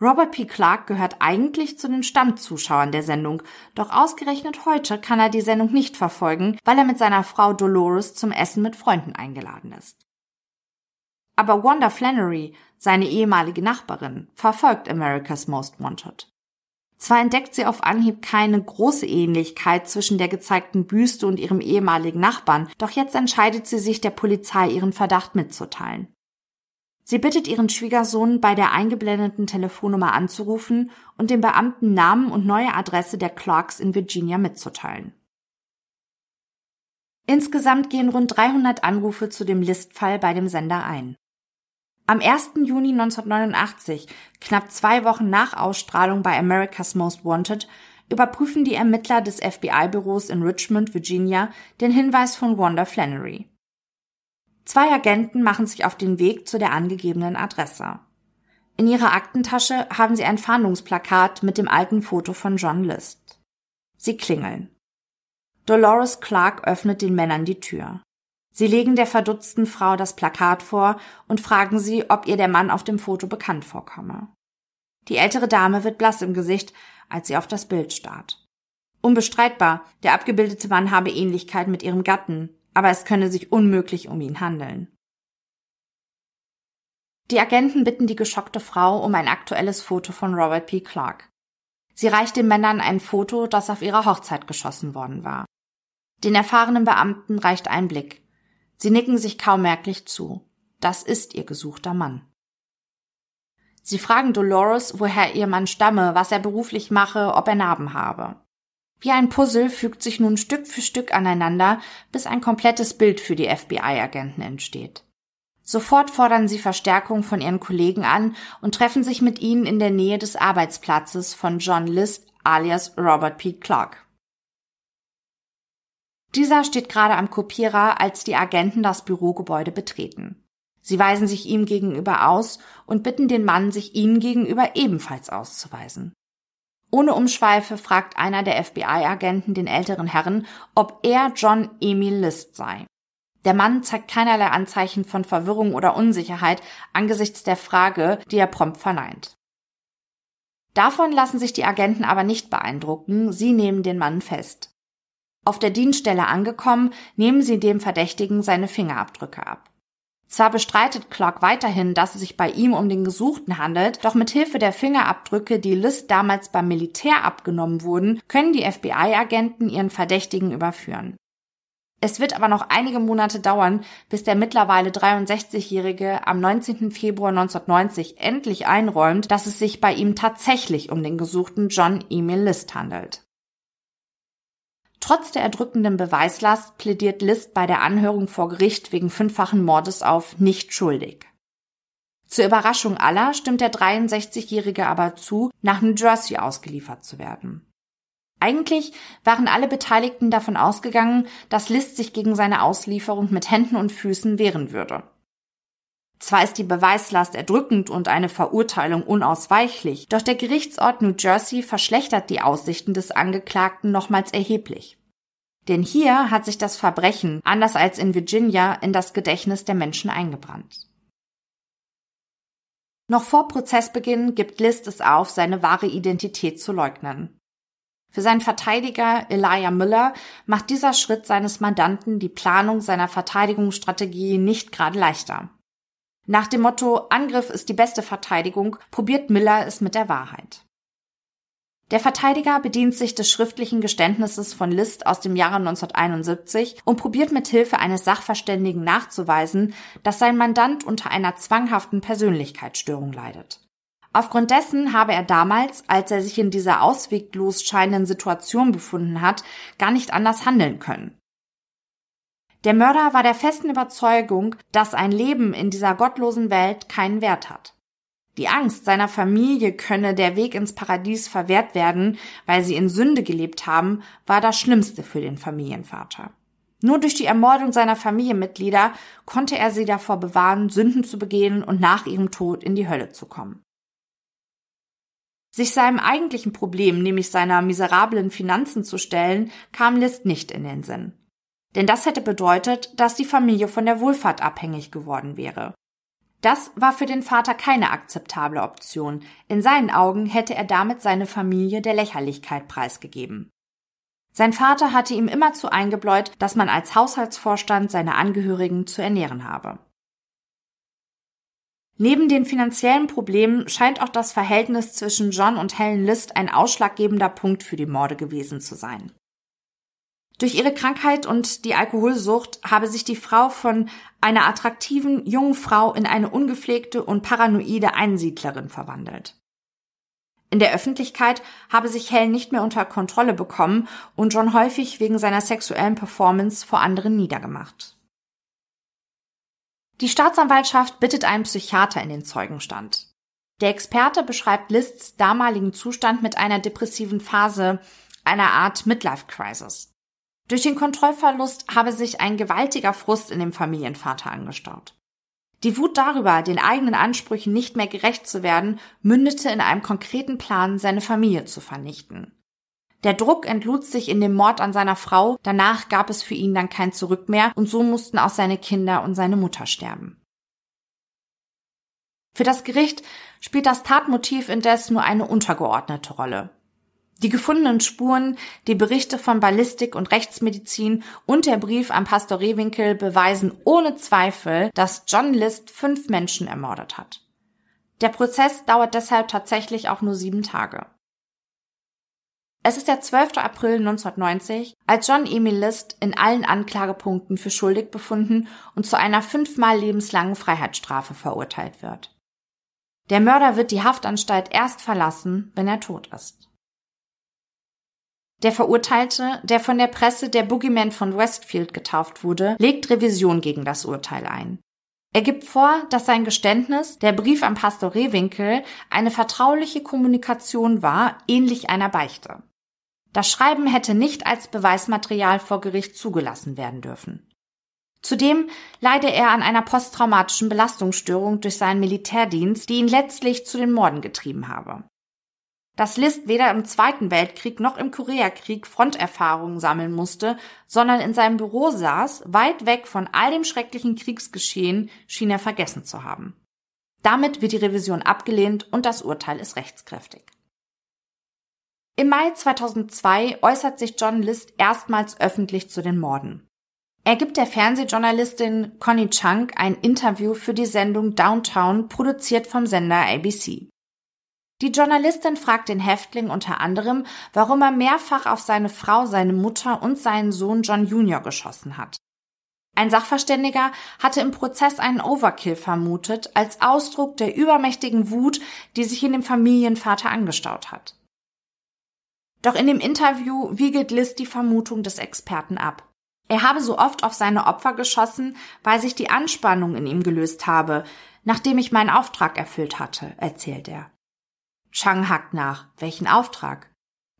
Robert P. Clark gehört eigentlich zu den Stammzuschauern der Sendung, doch ausgerechnet heute kann er die Sendung nicht verfolgen, weil er mit seiner Frau Dolores zum Essen mit Freunden eingeladen ist. Aber Wanda Flannery, seine ehemalige Nachbarin, verfolgt America's Most Wanted. Zwar entdeckt sie auf Anhieb keine große Ähnlichkeit zwischen der gezeigten Büste und ihrem ehemaligen Nachbarn, doch jetzt entscheidet sie sich, der Polizei ihren Verdacht mitzuteilen. Sie bittet ihren Schwiegersohn, bei der eingeblendeten Telefonnummer anzurufen und dem Beamten Namen und neue Adresse der Clarks in Virginia mitzuteilen. Insgesamt gehen rund 300 Anrufe zu dem Listfall bei dem Sender ein. Am 1. Juni 1989, knapp zwei Wochen nach Ausstrahlung bei America's Most Wanted, überprüfen die Ermittler des FBI-Büros in Richmond, Virginia, den Hinweis von Wanda Flannery. Zwei Agenten machen sich auf den Weg zu der angegebenen Adresse. In ihrer Aktentasche haben sie ein Fahndungsplakat mit dem alten Foto von John List. Sie klingeln. Dolores Clark öffnet den Männern die Tür. Sie legen der verdutzten Frau das Plakat vor und fragen sie, ob ihr der Mann auf dem Foto bekannt vorkomme. Die ältere Dame wird blass im Gesicht, als sie auf das Bild starrt. Unbestreitbar, der abgebildete Mann habe Ähnlichkeit mit ihrem Gatten, aber es könne sich unmöglich um ihn handeln. Die Agenten bitten die geschockte Frau um ein aktuelles Foto von Robert P. Clark. Sie reicht den Männern ein Foto, das auf ihrer Hochzeit geschossen worden war. Den erfahrenen Beamten reicht ein Blick. Sie nicken sich kaum merklich zu. Das ist ihr gesuchter Mann. Sie fragen Dolores, woher ihr Mann stamme, was er beruflich mache, ob er Narben habe. Wie ein Puzzle fügt sich nun Stück für Stück aneinander, bis ein komplettes Bild für die FBI-Agenten entsteht. Sofort fordern sie Verstärkung von ihren Kollegen an und treffen sich mit ihnen in der Nähe des Arbeitsplatzes von John List alias Robert P. Clark. Dieser steht gerade am Kopierer, als die Agenten das Bürogebäude betreten. Sie weisen sich ihm gegenüber aus und bitten den Mann, sich ihnen gegenüber ebenfalls auszuweisen. Ohne Umschweife fragt einer der FBI-Agenten den älteren Herrn, ob er John Emil List sei. Der Mann zeigt keinerlei Anzeichen von Verwirrung oder Unsicherheit angesichts der Frage, die er prompt verneint. Davon lassen sich die Agenten aber nicht beeindrucken, sie nehmen den Mann fest. Auf der Dienststelle angekommen, nehmen sie dem Verdächtigen seine Fingerabdrücke ab. Zwar bestreitet Clark weiterhin, dass es sich bei ihm um den Gesuchten handelt, doch mit Hilfe der Fingerabdrücke, die List damals beim Militär abgenommen wurden, können die FBI-Agenten ihren Verdächtigen überführen. Es wird aber noch einige Monate dauern, bis der mittlerweile 63-Jährige am 19. Februar 1990 endlich einräumt, dass es sich bei ihm tatsächlich um den gesuchten John Emil List handelt. Trotz der erdrückenden Beweislast plädiert List bei der Anhörung vor Gericht wegen fünffachen Mordes auf nicht schuldig. Zur Überraschung aller stimmt der 63-Jährige aber zu, nach New Jersey ausgeliefert zu werden. Eigentlich waren alle Beteiligten davon ausgegangen, dass List sich gegen seine Auslieferung mit Händen und Füßen wehren würde. Zwar ist die Beweislast erdrückend und eine Verurteilung unausweichlich, doch der Gerichtsort New Jersey verschlechtert die Aussichten des Angeklagten nochmals erheblich. Denn hier hat sich das Verbrechen, anders als in Virginia, in das Gedächtnis der Menschen eingebrannt. Noch vor Prozessbeginn gibt List es auf, seine wahre Identität zu leugnen. Für seinen Verteidiger Elijah Miller macht dieser Schritt seines Mandanten die Planung seiner Verteidigungsstrategie nicht gerade leichter. Nach dem Motto Angriff ist die beste Verteidigung probiert Miller es mit der Wahrheit. Der Verteidiger bedient sich des schriftlichen Geständnisses von List aus dem Jahre 1971 und probiert mit Hilfe eines Sachverständigen nachzuweisen, dass sein Mandant unter einer zwanghaften Persönlichkeitsstörung leidet. Aufgrund dessen habe er damals, als er sich in dieser ausweglos scheinenden Situation befunden hat, gar nicht anders handeln können. Der Mörder war der festen Überzeugung, dass ein Leben in dieser gottlosen Welt keinen Wert hat. Die Angst, seiner Familie könne der Weg ins Paradies verwehrt werden, weil sie in Sünde gelebt haben, war das Schlimmste für den Familienvater. Nur durch die Ermordung seiner Familienmitglieder konnte er sie davor bewahren, Sünden zu begehen und nach ihrem Tod in die Hölle zu kommen. Sich seinem eigentlichen Problem, nämlich seiner miserablen Finanzen zu stellen, kam List nicht in den Sinn. Denn das hätte bedeutet, dass die Familie von der Wohlfahrt abhängig geworden wäre. Das war für den Vater keine akzeptable Option. In seinen Augen hätte er damit seine Familie der Lächerlichkeit preisgegeben. Sein Vater hatte ihm immerzu eingebläut, dass man als Haushaltsvorstand seine Angehörigen zu ernähren habe. Neben den finanziellen Problemen scheint auch das Verhältnis zwischen John und Helen List ein ausschlaggebender Punkt für die Morde gewesen zu sein. Durch ihre Krankheit und die Alkoholsucht habe sich die Frau von einer attraktiven jungen Frau in eine ungepflegte und paranoide Einsiedlerin verwandelt. In der Öffentlichkeit habe sich Helen nicht mehr unter Kontrolle bekommen und John häufig wegen seiner sexuellen Performance vor anderen niedergemacht. Die Staatsanwaltschaft bittet einen Psychiater in den Zeugenstand. Der Experte beschreibt Lists damaligen Zustand mit einer depressiven Phase, einer Art Midlife Crisis. Durch den Kontrollverlust habe sich ein gewaltiger Frust in dem Familienvater angestaut. Die Wut darüber, den eigenen Ansprüchen nicht mehr gerecht zu werden, mündete in einem konkreten Plan, seine Familie zu vernichten. Der Druck entlud sich in dem Mord an seiner Frau, danach gab es für ihn dann kein Zurück mehr und so mussten auch seine Kinder und seine Mutter sterben. Für das Gericht spielt das Tatmotiv indes nur eine untergeordnete Rolle. Die gefundenen Spuren, die Berichte von Ballistik und Rechtsmedizin und der Brief an Pastor Rehwinkel beweisen ohne Zweifel, dass John List fünf Menschen ermordet hat. Der Prozess dauert deshalb tatsächlich auch nur sieben Tage. Es ist der 12. April 1990, als John Emil List in allen Anklagepunkten für schuldig befunden und zu einer fünfmal lebenslangen Freiheitsstrafe verurteilt wird. Der Mörder wird die Haftanstalt erst verlassen, wenn er tot ist. Der Verurteilte, der von der Presse der Boogeyman von Westfield getauft wurde, legt Revision gegen das Urteil ein. Er gibt vor, dass sein Geständnis, der Brief an Pastor Rehwinkel, eine vertrauliche Kommunikation war, ähnlich einer Beichte. Das Schreiben hätte nicht als Beweismaterial vor Gericht zugelassen werden dürfen. Zudem leide er an einer posttraumatischen Belastungsstörung durch seinen Militärdienst, die ihn letztlich zu den Morden getrieben habe dass List weder im Zweiten Weltkrieg noch im Koreakrieg Fronterfahrungen sammeln musste, sondern in seinem Büro saß, weit weg von all dem schrecklichen Kriegsgeschehen, schien er vergessen zu haben. Damit wird die Revision abgelehnt und das Urteil ist rechtskräftig. Im Mai 2002 äußert sich John List erstmals öffentlich zu den Morden. Er gibt der Fernsehjournalistin Connie Chung ein Interview für die Sendung Downtown, produziert vom Sender ABC. Die Journalistin fragt den Häftling unter anderem, warum er mehrfach auf seine Frau, seine Mutter und seinen Sohn John Jr. geschossen hat. Ein Sachverständiger hatte im Prozess einen Overkill vermutet, als Ausdruck der übermächtigen Wut, die sich in dem Familienvater angestaut hat. Doch in dem Interview wiegelt Liz die Vermutung des Experten ab. Er habe so oft auf seine Opfer geschossen, weil sich die Anspannung in ihm gelöst habe, nachdem ich meinen Auftrag erfüllt hatte, erzählt er. Chang hackt nach. Welchen Auftrag?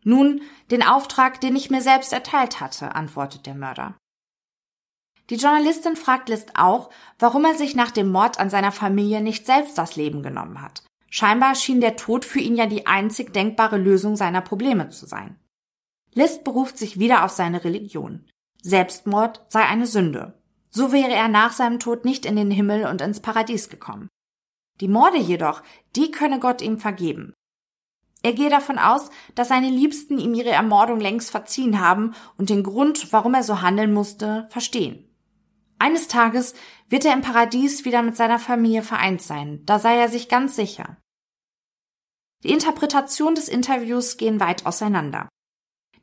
Nun, den Auftrag, den ich mir selbst erteilt hatte, antwortet der Mörder. Die Journalistin fragt List auch, warum er sich nach dem Mord an seiner Familie nicht selbst das Leben genommen hat. Scheinbar schien der Tod für ihn ja die einzig denkbare Lösung seiner Probleme zu sein. List beruft sich wieder auf seine Religion. Selbstmord sei eine Sünde. So wäre er nach seinem Tod nicht in den Himmel und ins Paradies gekommen. Die Morde jedoch, die könne Gott ihm vergeben. Er gehe davon aus, dass seine Liebsten ihm ihre Ermordung längst verziehen haben und den Grund, warum er so handeln musste, verstehen. Eines Tages wird er im Paradies wieder mit seiner Familie vereint sein, da sei er sich ganz sicher. Die Interpretation des Interviews gehen weit auseinander.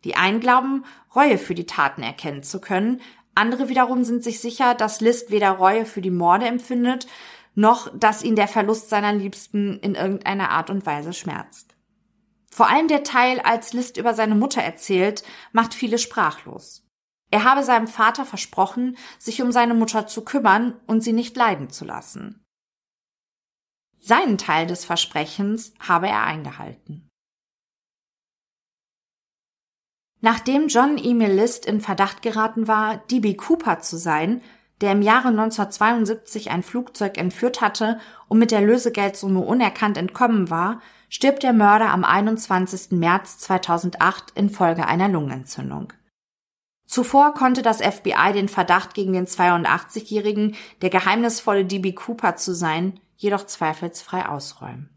Die einen glauben, Reue für die Taten erkennen zu können, andere wiederum sind sich sicher, dass List weder Reue für die Morde empfindet, noch dass ihn der Verlust seiner Liebsten in irgendeiner Art und Weise schmerzt. Vor allem der Teil, als List über seine Mutter erzählt, macht viele sprachlos. Er habe seinem Vater versprochen, sich um seine Mutter zu kümmern und sie nicht leiden zu lassen. Seinen Teil des Versprechens habe er eingehalten. Nachdem John Emil List in Verdacht geraten war, DB Cooper zu sein, der im Jahre 1972 ein Flugzeug entführt hatte und mit der Lösegeldsumme unerkannt entkommen war, stirbt der Mörder am 21. März 2008 infolge einer Lungenentzündung. Zuvor konnte das FBI den Verdacht gegen den 82-Jährigen, der geheimnisvolle DB Cooper zu sein, jedoch zweifelsfrei ausräumen.